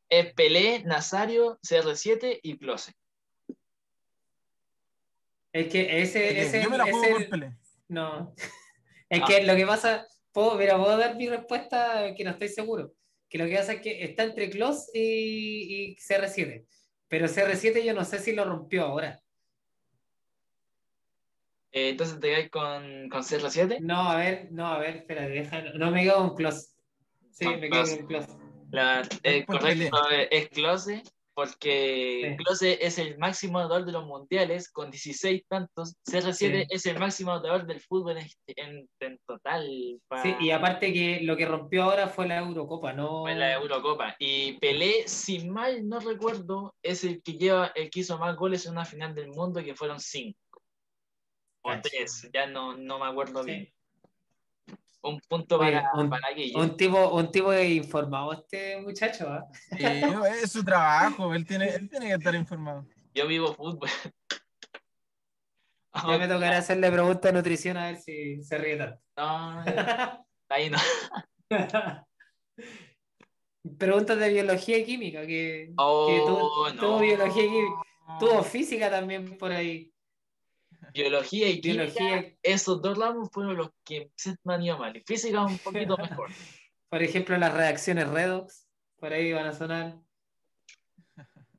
Es Pelé, Nazario, CR7 y Close. Es que ese. Ese yo me la juego ese, por Pelé. No. Es Ah. que lo que pasa. Puedo, mira, puedo dar mi respuesta que no estoy seguro. Que lo que pasa es que está entre Close y, y CR7. Pero CR7 yo no sé si lo rompió ahora. Eh, entonces te quedas con, con CR7. No, a ver, no, a ver, espera, deja, no me quedo con Close. Sí, me quedo con Close. La, eh, correcto, es Close. porque Sí. Klose es el máximo anotador de los mundiales con 16 tantos. CR7 Sí. es el máximo anotador del fútbol en, en- en total. pa- Sí, y aparte que lo que rompió ahora fue la Eurocopa, ¿no? en la Eurocopa. Y Pelé, si mal no recuerdo, es el que lleva, el que hizo más goles en una final del mundo, que fueron 5. O Cacha. 3, ya no, no me acuerdo Sí. bien. Un punto Oye, para, un- para Guille. Un tipo, un tipo informado este muchacho, ¿ah? Sí, es su trabajo, él tiene, él tiene que estar informado. Yo vivo fútbol. Ya me tocará hacerle preguntas de nutrición a ver si se ríe tanto. No, ahí no. Preguntas de biología y química, que, Oh, que tuvo, no. tuvo biología y química. Tuvo física también por ahí. Biología y química, Biología, esos dos ramos fueron los que se han ido mal. Y física un poquito mejor. por ejemplo, las reacciones redox, por ahí van a sonar.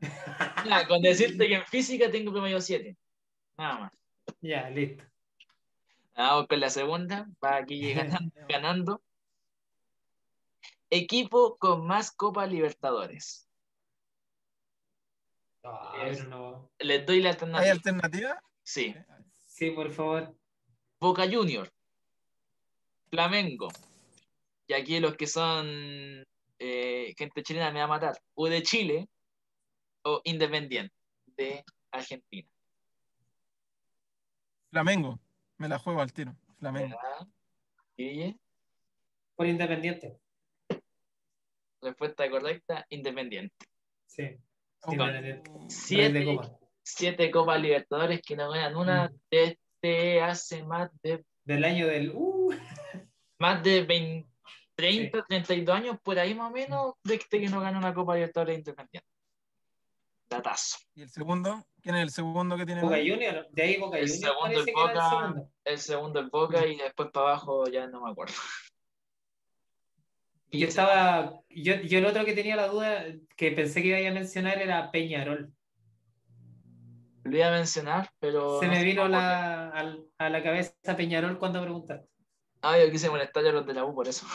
Con decirte que en física tengo promedio 7. Nada más. Ya, listo. Vamos con la segunda. Va aquí ganando. ganando. Equipo con más Copa Libertadores. Ah, no. Les doy la ¿Hay alternativa. alternativa? Sí. Sí, por favor. Boca Junior, Flamengo. Y aquí los que son eh, gente chilena me va a matar. U de Chile o Independiente de Argentina. Flamengo. Me la juego al tiro. Flamengo. Guille, Por independiente. respuesta correcta, Independiente. Sí. Independiente. Siete. Siete Copas Libertadores que no ganan una Mm. desde hace más de Del año del. Uh, más de 20, 30, 32 años, por ahí más o menos, desde que no gana una Copa Libertadores Independiente. Datazo. ¿Y el segundo? ¿Quién es el segundo que tiene? Boca más? Junior. De ahí Boca El Junior. segundo el era el Boca. segundo. El segundo el Boca y después para abajo ya no me acuerdo. Yo estaba. Yo, yo el otro que tenía la duda, que pensé que iba a mencionar, era Peñarol. Lo iba a mencionar, pero. Se no me vino la, al- a la cabeza Peñarol cuando preguntaste. Ah, yo quise molestar a los de la U por eso.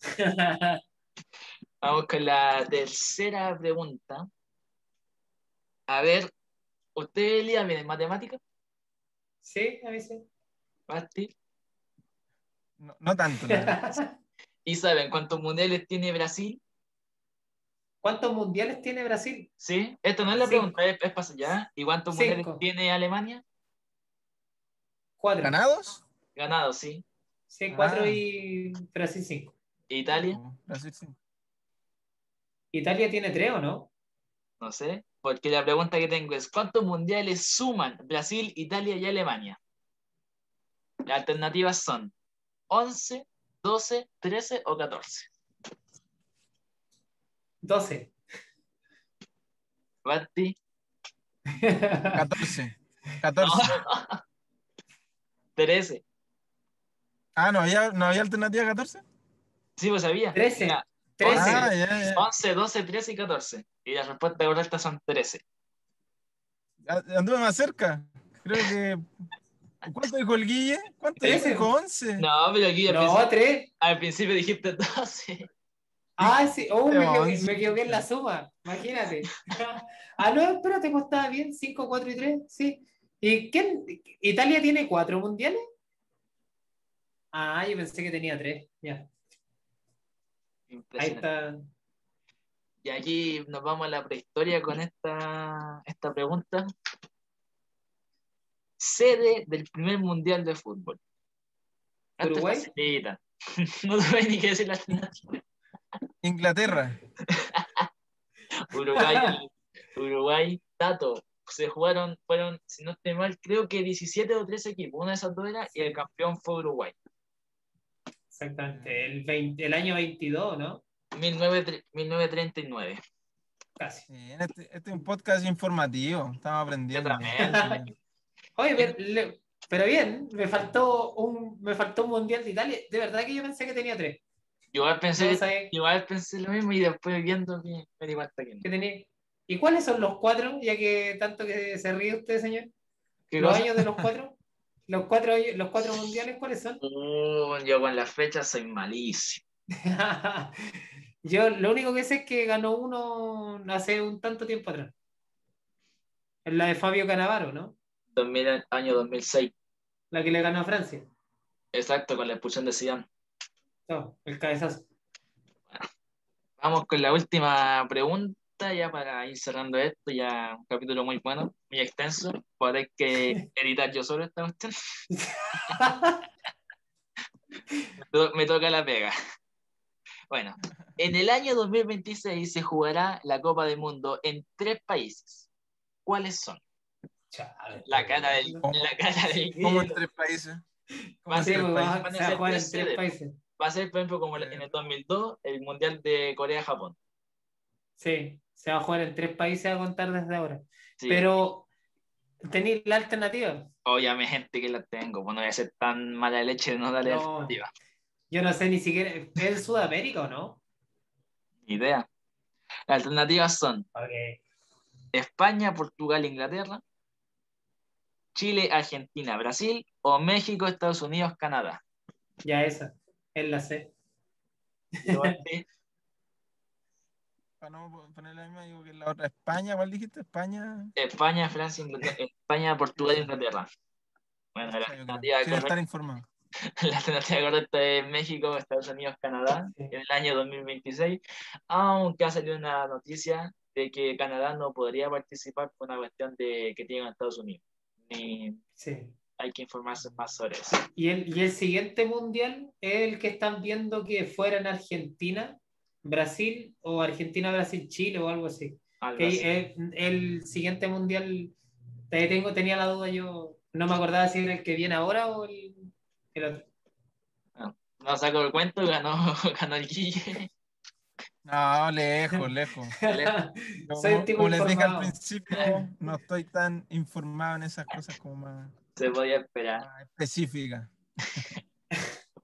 Vamos con la tercera pregunta. A ver, ¿usted Elia bien en matemática? sí, a veces. Basti? No, no tanto. ¿Y saben cuántos mundiales tiene Brasil? ¿Cuántos mundiales tiene Brasil? ¿Sí? Esto no es la Cinco. pregunta, es, es para allá. ¿Y cuántos Cinco. mundiales tiene Alemania? Cuatro. ¿Ganados? Ganado, sí. Sí, cuatro Ah. y Brasil cinco. ¿Italia? Oh, Brasil sí. Italia tiene tres, ¿o no? No sé. Porque la pregunta que tengo es: ¿cuántos mundiales suman Brasil, Italia y Alemania? Las alternativas son 11, 12, 13 o 14. Doce. Basti. 14. 14. 13. Ah, ¿no había, ¿no había alternativa 14? Sí, pues sabía. 13. Mira, Trece. Ah, ya, ya. 11, 12, 13 y 14. Y la respuesta correcta son 13. Ah, Anduve más cerca. Creo que. ¿Cuánto dijo el Guille? ¿Cuánto Trece. dijo? 11. No, pero aquí al, No, principio, tres. al principio dijiste 12. Ah, sí. Oh, me, equivoqué, me equivoqué en la suma. Imagínate. ah, no, espérate, pues estaba bien. 5, 4 y 3. Sí. ¿Y quién? ¿Italia tiene cuatro mundiales? Ah, yo pensé que tenía tres. Ya. Ahí Impresionante. está. Y aquí nos vamos a la prehistoria con esta, esta pregunta. Sede del primer mundial de fútbol. ¿Uruguay? No tuve ni que decir la. Inglaterra. Uruguay, Uruguay, dato. Se jugaron, fueron, si no estoy mal, creo que 17 o 13 equipos. Una de esas dos era y el campeón fue Uruguay. Exactamente. El, 20 el año 22, ¿no? 19 1939. Casi. Este, este es un podcast informativo. Estamos aprendiendo. Oye, pero, le- pero bien, me faltó un me faltó un mundial de Italia. De verdad que yo pensé que tenía tres. Yo igual pensé, igual pensé lo mismo y después viendo que me di cuenta que no. tenía. ¿Y cuáles son los cuatro? Ya que tanto que se ríe usted, señor. ¿Qué ¿Los cosa? años de los cuatro? ¿Los cuatro, los cuatro mundiales cuáles son? Uh, yo con las fechas soy malísimo. Yo lo único que sé es que ganó uno hace un tanto tiempo atrás. Es la de Fabio Canavaro, ¿no? 2000, año 2006. La que le ganó a Francia. Exacto, con la expulsión de Zidane. No, el cabezazo. Vamos con la última pregunta, ya para ir cerrando esto, ya un capítulo muy bueno, muy extenso. Podré que editar yo solo esta cuestión. Me to- Me toca la pega. Bueno, en el año 2026 se jugará la Copa del Mundo en tres países. ¿Cuáles son? Chale. La cara del, la cara del ¿Cómo en tres países? Va a ser, pues, países. va- a a jugar en tres países. Va a ser, por ejemplo, como en el 2002, el Mundial de Corea-Japón. Sí, se va a jugar en tres países a contar desde ahora. Sí. Pero tenéis la alternativa. Obviamente que la tengo, pues no voy a ser tan mala leche de no darle No. alternativa. Yo no sé ni siquiera. ¿Es en Sudamérica o no? Ni idea. Las alternativas son. España, Portugal, Inglaterra, Chile, Argentina, Brasil o México, Estados Unidos, Canadá. Ya esa. Es la C. Igual sí. Para no poner la misma, digo que la otra España, ¿cuál dijiste? España. España, Francia, Inglaterra, España, Portugal, Inglaterra. Bueno, la Sí, alternativa, estar correcta, informado. la alternativa correcta es México, Estados Unidos, Canadá Sí. en el año 2026, aunque ha salido una noticia de que Canadá no podría participar por una cuestión de que tiene Estados Unidos. Ni Sí. Hay que informarse más sobre eso. Y el, y el siguiente mundial es el que están viendo que fuera en Argentina, Brasil o Argentina, Brasil, Chile o algo así. Algo Que así. el, el siguiente mundial, te tengo, tenía la duda yo, no me acordaba si era el que viene ahora o el, el otro. No saco el cuento, ganó, ganó el Guille. No, lejos, lejos. Como, como les dije al principio, no estoy tan informado en esas cosas como más, Se podía esperar. más específicas.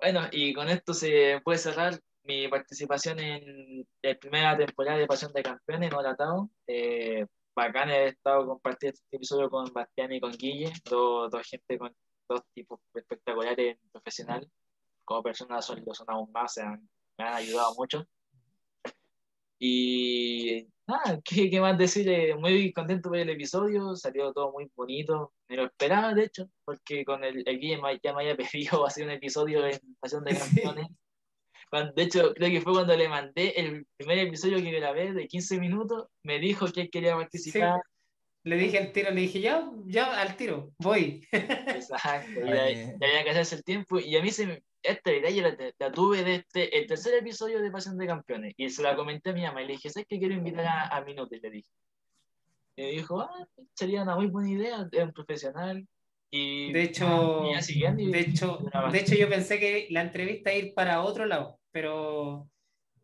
Bueno, y con esto se puede cerrar mi participación en la primera temporada de Pasión de Campeones, no latado. Eh, bacán haber estado compartiendo este episodio con Bastián y con Guille, dos, dos gente con dos tipos espectaculares profesional. Como personas son, lo son aún más, se han- me han ayudado mucho. Y nada, ¿qué, qué más decir? Eh, muy contento por el episodio, salió todo muy bonito, me lo esperaba de hecho, porque con el, el Guille ya me había pedido hacer un episodio en Pasión de Sí. Campeones. Cuando- de hecho, creo que fue cuando le mandé el primer episodio que grabé de 15 minutos, me dijo que él quería participar. Le dije al tiro, le dije, ya, ya, al tiro, voy. Exacto, y Ay, ahí- y había que hacerse el tiempo. Y a mí se esta idea yo la, la tuve de este, el tercer episodio de Pasión de Campeones. Y se la comenté a mi mamá y le dije, ¿sabes qué quiero invitar a, a Minuti? Le dije. Y me dijo, ah, sería una muy buena idea, es un profesional. Y De hecho, y de hecho, de hecho yo pensé que la entrevista iba a ir para otro lado, pero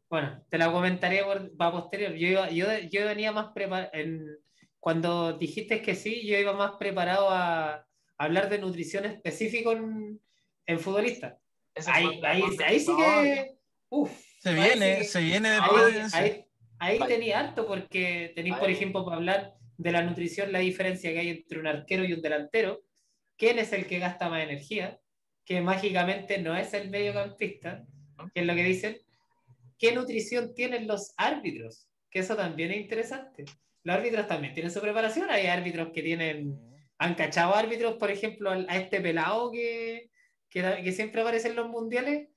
bueno, te la comentaré por, para posterior. Yo, iba- yo, yo venía más preparado, cuando dijiste que sí, yo iba más preparado a, hablar de nutrición específico en, en futbolistas. ese Ahí, ahí, ahí sí que, uf, Se ahí viene, sí que- se viene después ahí, de eso. ahí, ahí Vale. tenía harto porque tenéis, por ejemplo, para hablar de la nutrición, la diferencia que hay entre un arquero y un delantero, quién es el que gasta más energía, que mágicamente no es el mediocampista, que es lo que dicen, qué nutrición tienen los árbitros, que eso también es interesante. Los árbitros también tienen su preparación, hay árbitros que tienen, han cachado árbitros, por ejemplo, a este pelado que, que, que siempre aparece en los mundiales.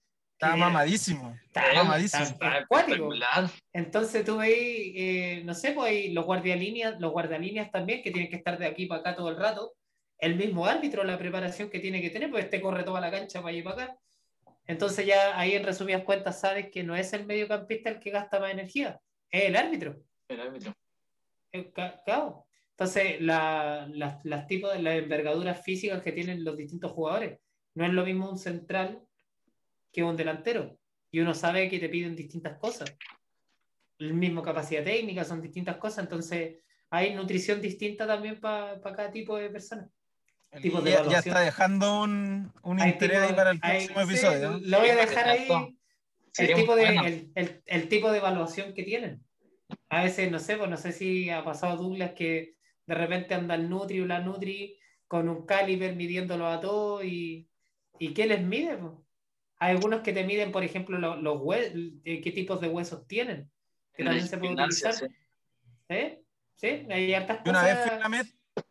Está que- mamadísimo. Está- mamadísimo. espectacular. Entonces tú veis, eh, no sé, pues hay los guardialíneas, los guardalíneas también, que tienen que estar de aquí para acá todo el rato. El mismo árbitro, la preparación que tiene que tener, pues este corre toda la cancha para allá y para acá. Entonces ya ahí en resumidas cuentas sabes que no es el mediocampista el que gasta más energía, es el árbitro. El árbitro. Eh, ca- Claro. Entonces, la- las, las tipos de las envergaduras físicas que tienen los distintos jugadores. No es lo mismo un central que un delantero. Y uno sabe que te piden distintas cosas. El mismo capacidad técnica, son distintas cosas. Entonces, hay nutrición distinta también para cada tipo de persona. Tipo de ya, ya está dejando un, un interés tipo- ahí para el hay- próximo sí, episodio. lo voy a dejar ahí. El tipo, de, el, el- el tipo de evaluación que tienen. A veces, no sé, pues no sé si ha pasado Douglas que de repente anda el Nutri o la Nutri con un caliber midiéndolo a todos y, y ¿qué les mide? pues? Hay algunos que te miden, por ejemplo, lo- los hue- eh, qué tipos de huesos tienen, que también se puede utilizar. sí. ¿Eh? Sí, hay hartas Yo una vez fui a cosas. la MET,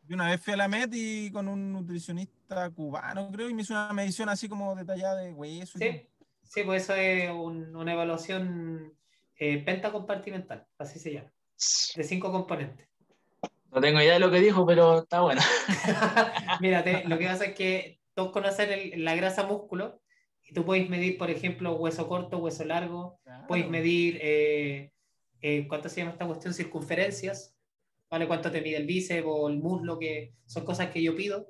yo una vez fui a la MET y con un nutricionista cubano, creo, y me hizo una medición así como detallada de hueso. y Sí, sí, pues eso es un- una evaluación eh, pentacompartimental, así se llama, de cinco componentes. No tengo idea de lo que dijo, pero está bueno. Mira, lo que pasa es que todos conocen el- la grasa músculo y tú puedes medir, por ejemplo, hueso corto, hueso largo, Claro. puedes medir, eh, eh, ¿cuánto se llama esta cuestión? Circunferencias, ¿vale? ¿Cuánto te mide el bíceps o el muslo? Que son cosas que yo pido.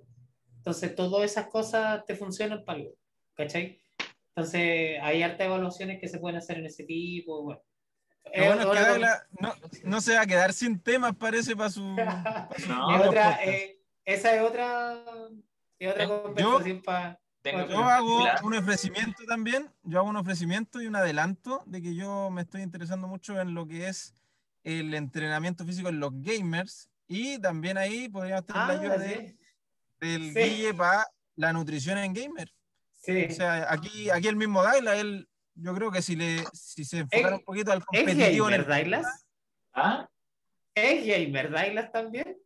Entonces, todas esas cosas te funcionan para algo, ¿cachai? Entonces, hay hartas evaluaciones que se pueden hacer en ese tipo, bueno. Lo bueno es que Douglas no, no se va a quedar sin temas, parece, para su. No, otra, eh, esa es otra, es otra Eh, conversación para... Tengo Yo Yo hago un ofrecimiento también, yo hago un ofrecimiento y un adelanto de que yo me estoy interesando mucho en lo que es el entrenamiento físico en los gamers y también ahí podríamos tener la ayuda de- Ah, sí, del Sí. Guille para la nutrición en gamer. sí. O sea, aquí, aquí el mismo Daila, él, yo creo que si, le, si se enfocara ¿Es- un poquito al ¿Es competitivo en gamer el Dailas? ¿Ah? ¿Es gamer Dailas también?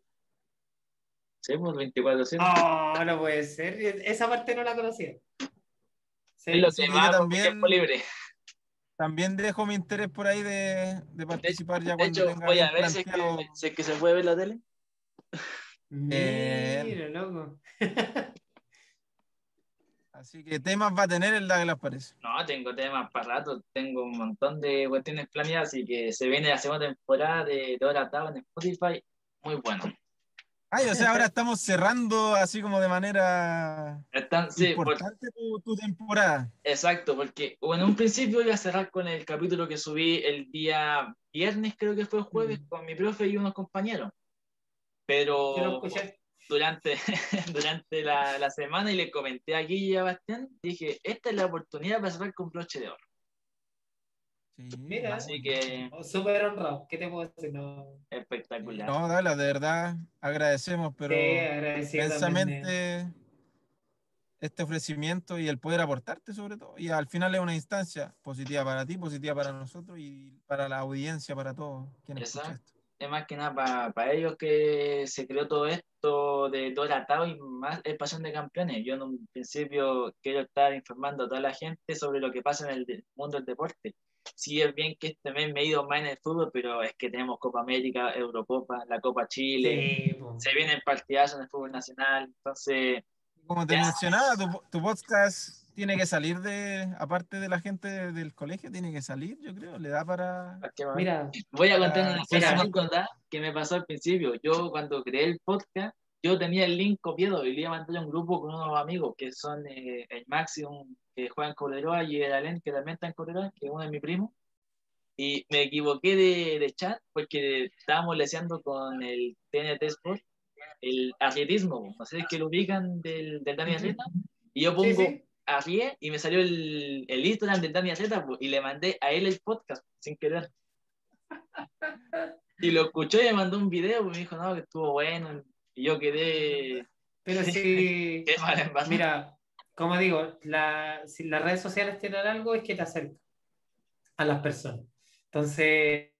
Sí, pues 24 Oh, no puede ser. Esa parte no la conocía. Sí, lo que va también- tiempo libre. También dejo mi interés por ahí de, de participar ya De cuando hecho, tenga voy a ver si es, que, si es que se puede ver la tele. Mira, loco. Así que temas va a tener el Douglas parece. No, tengo temas para rato, tengo un montón de cuestiones planeadas, así que se viene la segunda temporada de Dora Tao en Spotify. Muy bueno. Ay, o sea, ahora estamos cerrando así como de manera Están, sí, por- importante tu, tu temporada. exacto, porque bueno, en un principio iba a cerrar con el capítulo que subí el día viernes, creo que fue jueves, Mm. con mi profe y unos compañeros. Pero durante, durante la, la semana y le comenté a Guille y a Bastián, dije, esta es la oportunidad para cerrar con broche de oro. Sí, Mira. Así que Oh, Súper honrado. ¿Qué te puedo decir? No. espectacular. No, Douglas, de verdad agradecemos, pero Sí, también, eh. inmensamente este ofrecimiento y el poder aportarte sobre todo. Y al final es una instancia positiva para ti, positiva para nosotros y para la audiencia, para todos quienes escuchan esto. es más que nada para ellos que se creó todo esto de Dora Tao y más es Pasión de Campeones. Yo en un principio quiero estar informando a toda la gente sobre lo que pasa en el mundo del deporte. Sí es bien que este mes me he ido más en el fútbol, pero es que tenemos Copa América, Eurocopa, la Copa Chile, Sí, se vienen partidazos en el fútbol nacional, entonces Como te Ya. mencionaba, tu, tu podcast tiene que salir de, aparte de la gente del colegio, tiene que salir, yo creo, le da para... Mira, Voy a contar una anécdota que me pasó al principio. Yo cuando creé el podcast, yo tenía el link copiado y le iba a mandar a un grupo con unos amigos que son eh, el Maxi, un- que juega en Cobreloa, y el Alen, que también está en Cobreloa, que es uno de mis primos. Y me equivoqué de, de chat porque estábamos leseando con el TNT Sport el atletismo. No sé que lo ubican del, del Dani. Y yo sí, pongo sí. Arrie y me salió el, el Instagram del Dani Atleta po, y le mandé a él el podcast sin querer. Y lo escuchó y me mandó un video y me dijo, no, que estuvo bueno. Y yo quedé, Pero qué mal verdad. Mira, como digo, la- si las redes sociales tienen algo es que te acercan a las personas. Entonces,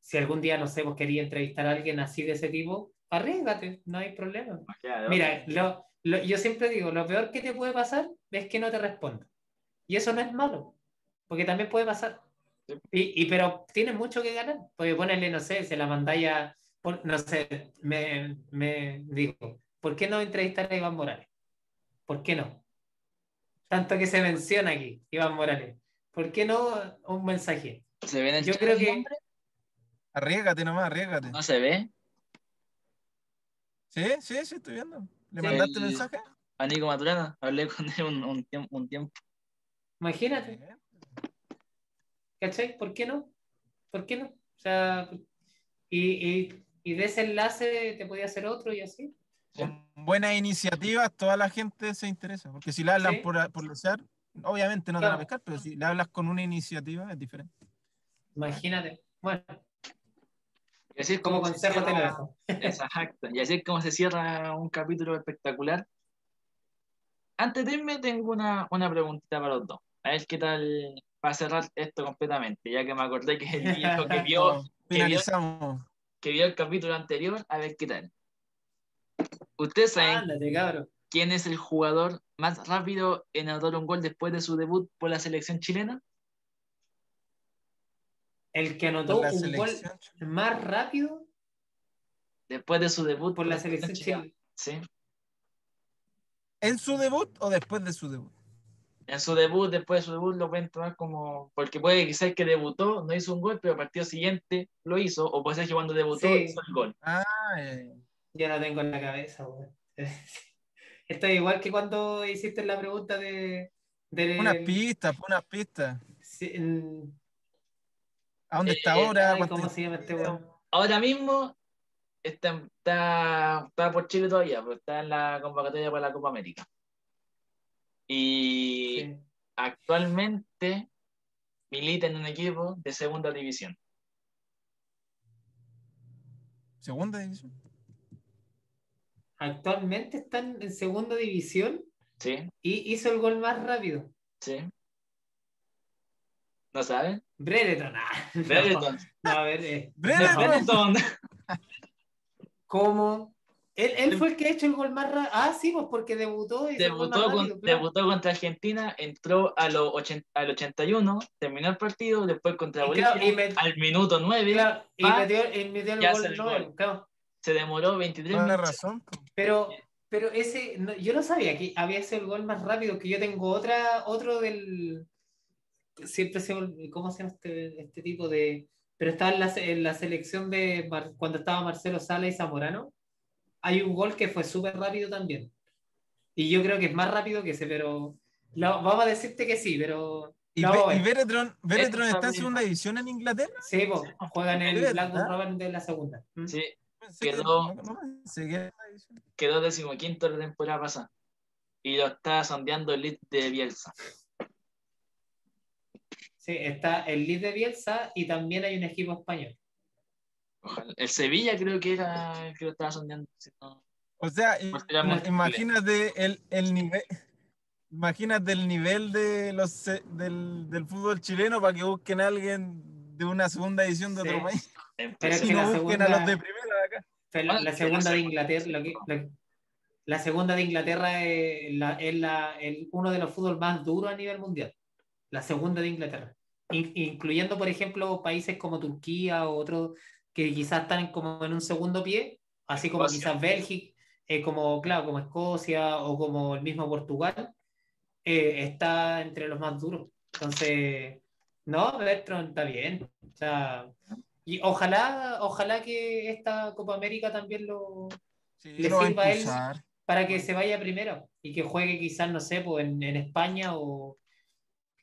si algún día, no sé, vos querías entrevistar a alguien así de ese tipo, arriesgate, no hay problema. Claro. Mira, lo- lo- yo siempre digo, lo peor que te puede pasar es que no te responda. Y eso no es malo, porque también puede pasar. Y, y- pero tienes mucho que ganar, porque ponerle, no sé, se la mandáis a, no sé, me, me digo, ¿por qué no entrevistar a Iván Morales? ¿Por qué no? Tanto que se menciona aquí, Iván Morales. ¿Por qué no un mensaje? ¿Se ve en el Yo creo que- nombre? Arriesgate nomás, arriesgate. No se ve. Sí, sí, sí, estoy viendo. ¿Le Sí. mandaste El- mensaje? A Nico Maturana, hablé con él un, un tiempo, un tiempo. Imagínate. ¿Cachai? ¿Por qué no? ¿Por qué no? O sea, y, y, y de ese enlace te podía hacer otro y así. Con buenas iniciativas, toda la gente se interesa. Porque si le hablan Sí. por, por desear, obviamente no te van a Claro. pescar, pero si le hablas con una iniciativa es diferente. Imagínate. Bueno, Y así es como como se cierra-. Exacto. Y así es como se cierra un capítulo espectacular. Antes de irme, tengo una, una preguntita para los dos. A ver qué tal para cerrar esto completamente, ya que me acordé que el viejo que vio, que vio. Que vio el capítulo anterior, a ver qué tal. ¿Ustedes saben cabrón. quién es el jugador más rápido en anotar un gol después de su debut por la selección chilena? El que anotó Por un gol más rápido Después de su debut por la selección chilena. chilena. Sí. ¿En su debut o después de su debut? En su debut, después de su debut, lo pueden tomar como. Porque puede que sea que debutó, no hizo un gol, pero el partido siguiente lo hizo, o puede ser que cuando debutó Sí. hizo el gol. Ah, eh, Yo no tengo en la cabeza, weón. Esto es igual que cuando hiciste la pregunta de. de unas pistas, unas pistas. Sí, ¿A dónde Eh, está ahora? ay, ¿Cuánto- ¿Cómo se llama este weón? Ahora mismo está, está, está por Chile todavía, pero está en la convocatoria para la Copa América. Y Sí. actualmente milita en un equipo de segunda división. ¿Segunda división? Actualmente están en segunda división ¿Sí? y hizo el gol más rápido. ¿Sí? ¿No saben? Brereton. ah, no. Brereton. No, a ver, eh, Brereton. Brereton. ¿cómo? Él, él fue el que ha hecho el gol más rápido. Ah, sí, pues porque debutó y Debutó, con- rápido, claro. debutó contra Argentina, entró a los 80 al 81, terminó el partido, después contra Y Bolivia, claro, y met- al minuto 9, Claro, y va, metió, y metió el gol el gol. claro. se demoró 23 Toda la minutos. razón. Pero, pero ese, no, yo no sabía que había sido el gol más rápido, que yo tengo otra, otro del, siempre se, ¿cómo se llama este, este tipo de, pero estaba en la, en la selección de, Mar- cuando estaba Marcelo Sala y Zamorano, hay un gol que fue súper rápido también. Y yo creo que es más rápido que ese, pero lo- vamos a decirte que sí, pero ¿Y. Beretron, Beretron Esto está en segunda división en Inglaterra? Sí, po, juegan en el. Blackburn Rovers de la segunda. ¿Mm? Sí, Quedó- no- no quedó decimoquinto la temporada pasada. Y lo está sondeando el lead de Bielsa. Sí, está el Leeds de Bielsa y también hay un equipo español. Ojalá. El Sevilla creo que era que lo estaba sondeando. si no- O sea, imagínate el, el nivel. Imagínate el nivel de los se- del, del fútbol chileno para que busquen a alguien de una segunda edición de Sí. otro país. Pero es que no la busquen a segunda- los de primera de acá. Pero la, segunda de segunda. Inglaterra, lo que- lo- la segunda de Inglaterra es, la- es la- el- uno de los fútbol más duros a nivel mundial. La segunda de Inglaterra. In- incluyendo, por ejemplo, países como Turquía o otros que quizás están como en un segundo pie, así como Escocia. quizás Bélgica, eh, como, claro, como Escocia o como el mismo Portugal, eh, está entre los más duros. Entonces, no, Bertrand está bien. O sea, y ojalá, ojalá que esta Copa América también lo, Sí, Le lo sirva a él. para que se vaya primero y que juegue quizás, no sé, pues en, en España o,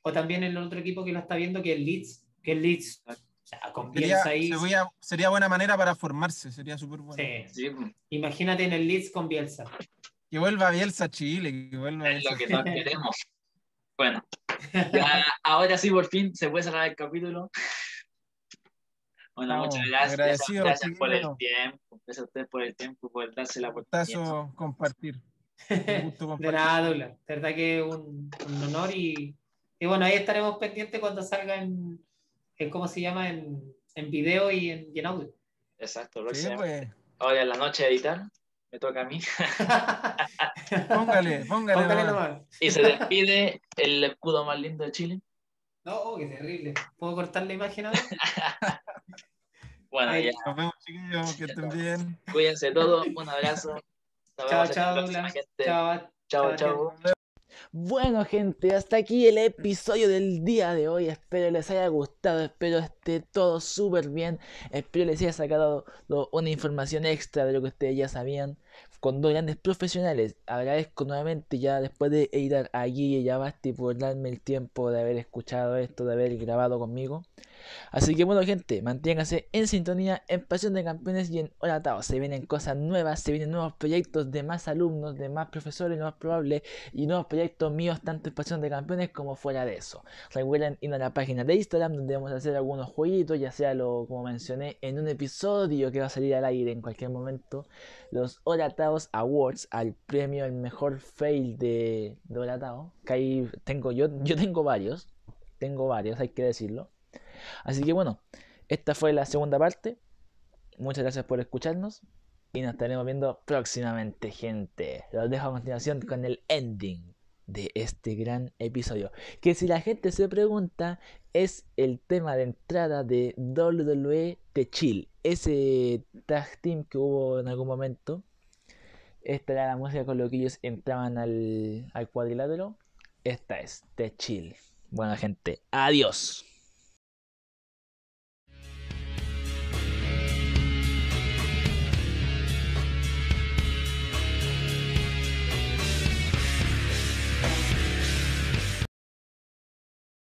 o también en el otro equipo que lo está viendo, que es Leeds, que el Leeds, sea, con Sería, ahí, sería, sería buena manera para formarse, sería súper bueno. sí. Sí, imagínate en el Leeds con Bielsa. Que vuelva Bielsa a Chile, que vuelva es lo que todos queremos. Bueno, ya, ahora sí por fin se puede cerrar el capítulo. Bueno, muchas gracias. agradecido, Gracias por el tiempo. Gracias a ustedes por el tiempo, por darse la oportunidad. Gustazo compartir. Un gusto De compartir. nada, Douglas. De verdad que es un, un honor y, y bueno, ahí estaremos pendientes cuando salga en, ¿cómo se llama? En, en video y en, y en audio. Exacto, Sí, pues. Ahora en la noche editar, me toca a mí. Póngale, póngale. Póngale nomás. Y se despide el escudo más lindo de Chile. No, oh, qué terrible. ¿Puedo cortar la imagen ahora? Bueno, Ahí. ya, Nos vemos, chiquillos, que estén bien. cuídense todos. Un abrazo. Nos Chao, vemos chao, la próxima, Douglas. gente. Chao. Chao, chao, chao. Bueno gente, hasta aquí el episodio del día de hoy. Espero les haya gustado, espero esté todo súper bien. Espero les haya sacado do- una información extra de lo que ustedes ya sabían. Con dos grandes profesionales. Agradezco nuevamente ya después de editar a y a Basti por darme el tiempo de haber escuchado esto, de haber grabado conmigo. Así que bueno gente, manténganse en sintonía en Pasión de Campeones y en Hola Se vienen cosas nuevas, se vienen nuevos proyectos de más alumnos, de más profesores, no más probable, y nuevos proyectos míos tanto en Pasión de Campeones como fuera de eso. Recuerden ir a la página de Instagram donde vamos a hacer algunos jueguitos, ya sea lo como mencioné en un episodio que va a salir al aire en cualquier momento, los Hola Awards al premio el mejor fail de, de Hola que ahí tengo yo, yo tengo varios, tengo varios, hay que decirlo. Así que bueno, esta fue la segunda parte. Muchas gracias por escucharnos y nos estaremos viendo próximamente, gente. Los dejo a continuación con el ending de este gran episodio. Que si la gente se pregunta, es el tema de entrada de WWE The Chill. Ese tag team que hubo en algún momento. Esta era la música con lo que ellos entraban al, al cuadrilátero. Esta es The Chill. Buena gente, adiós.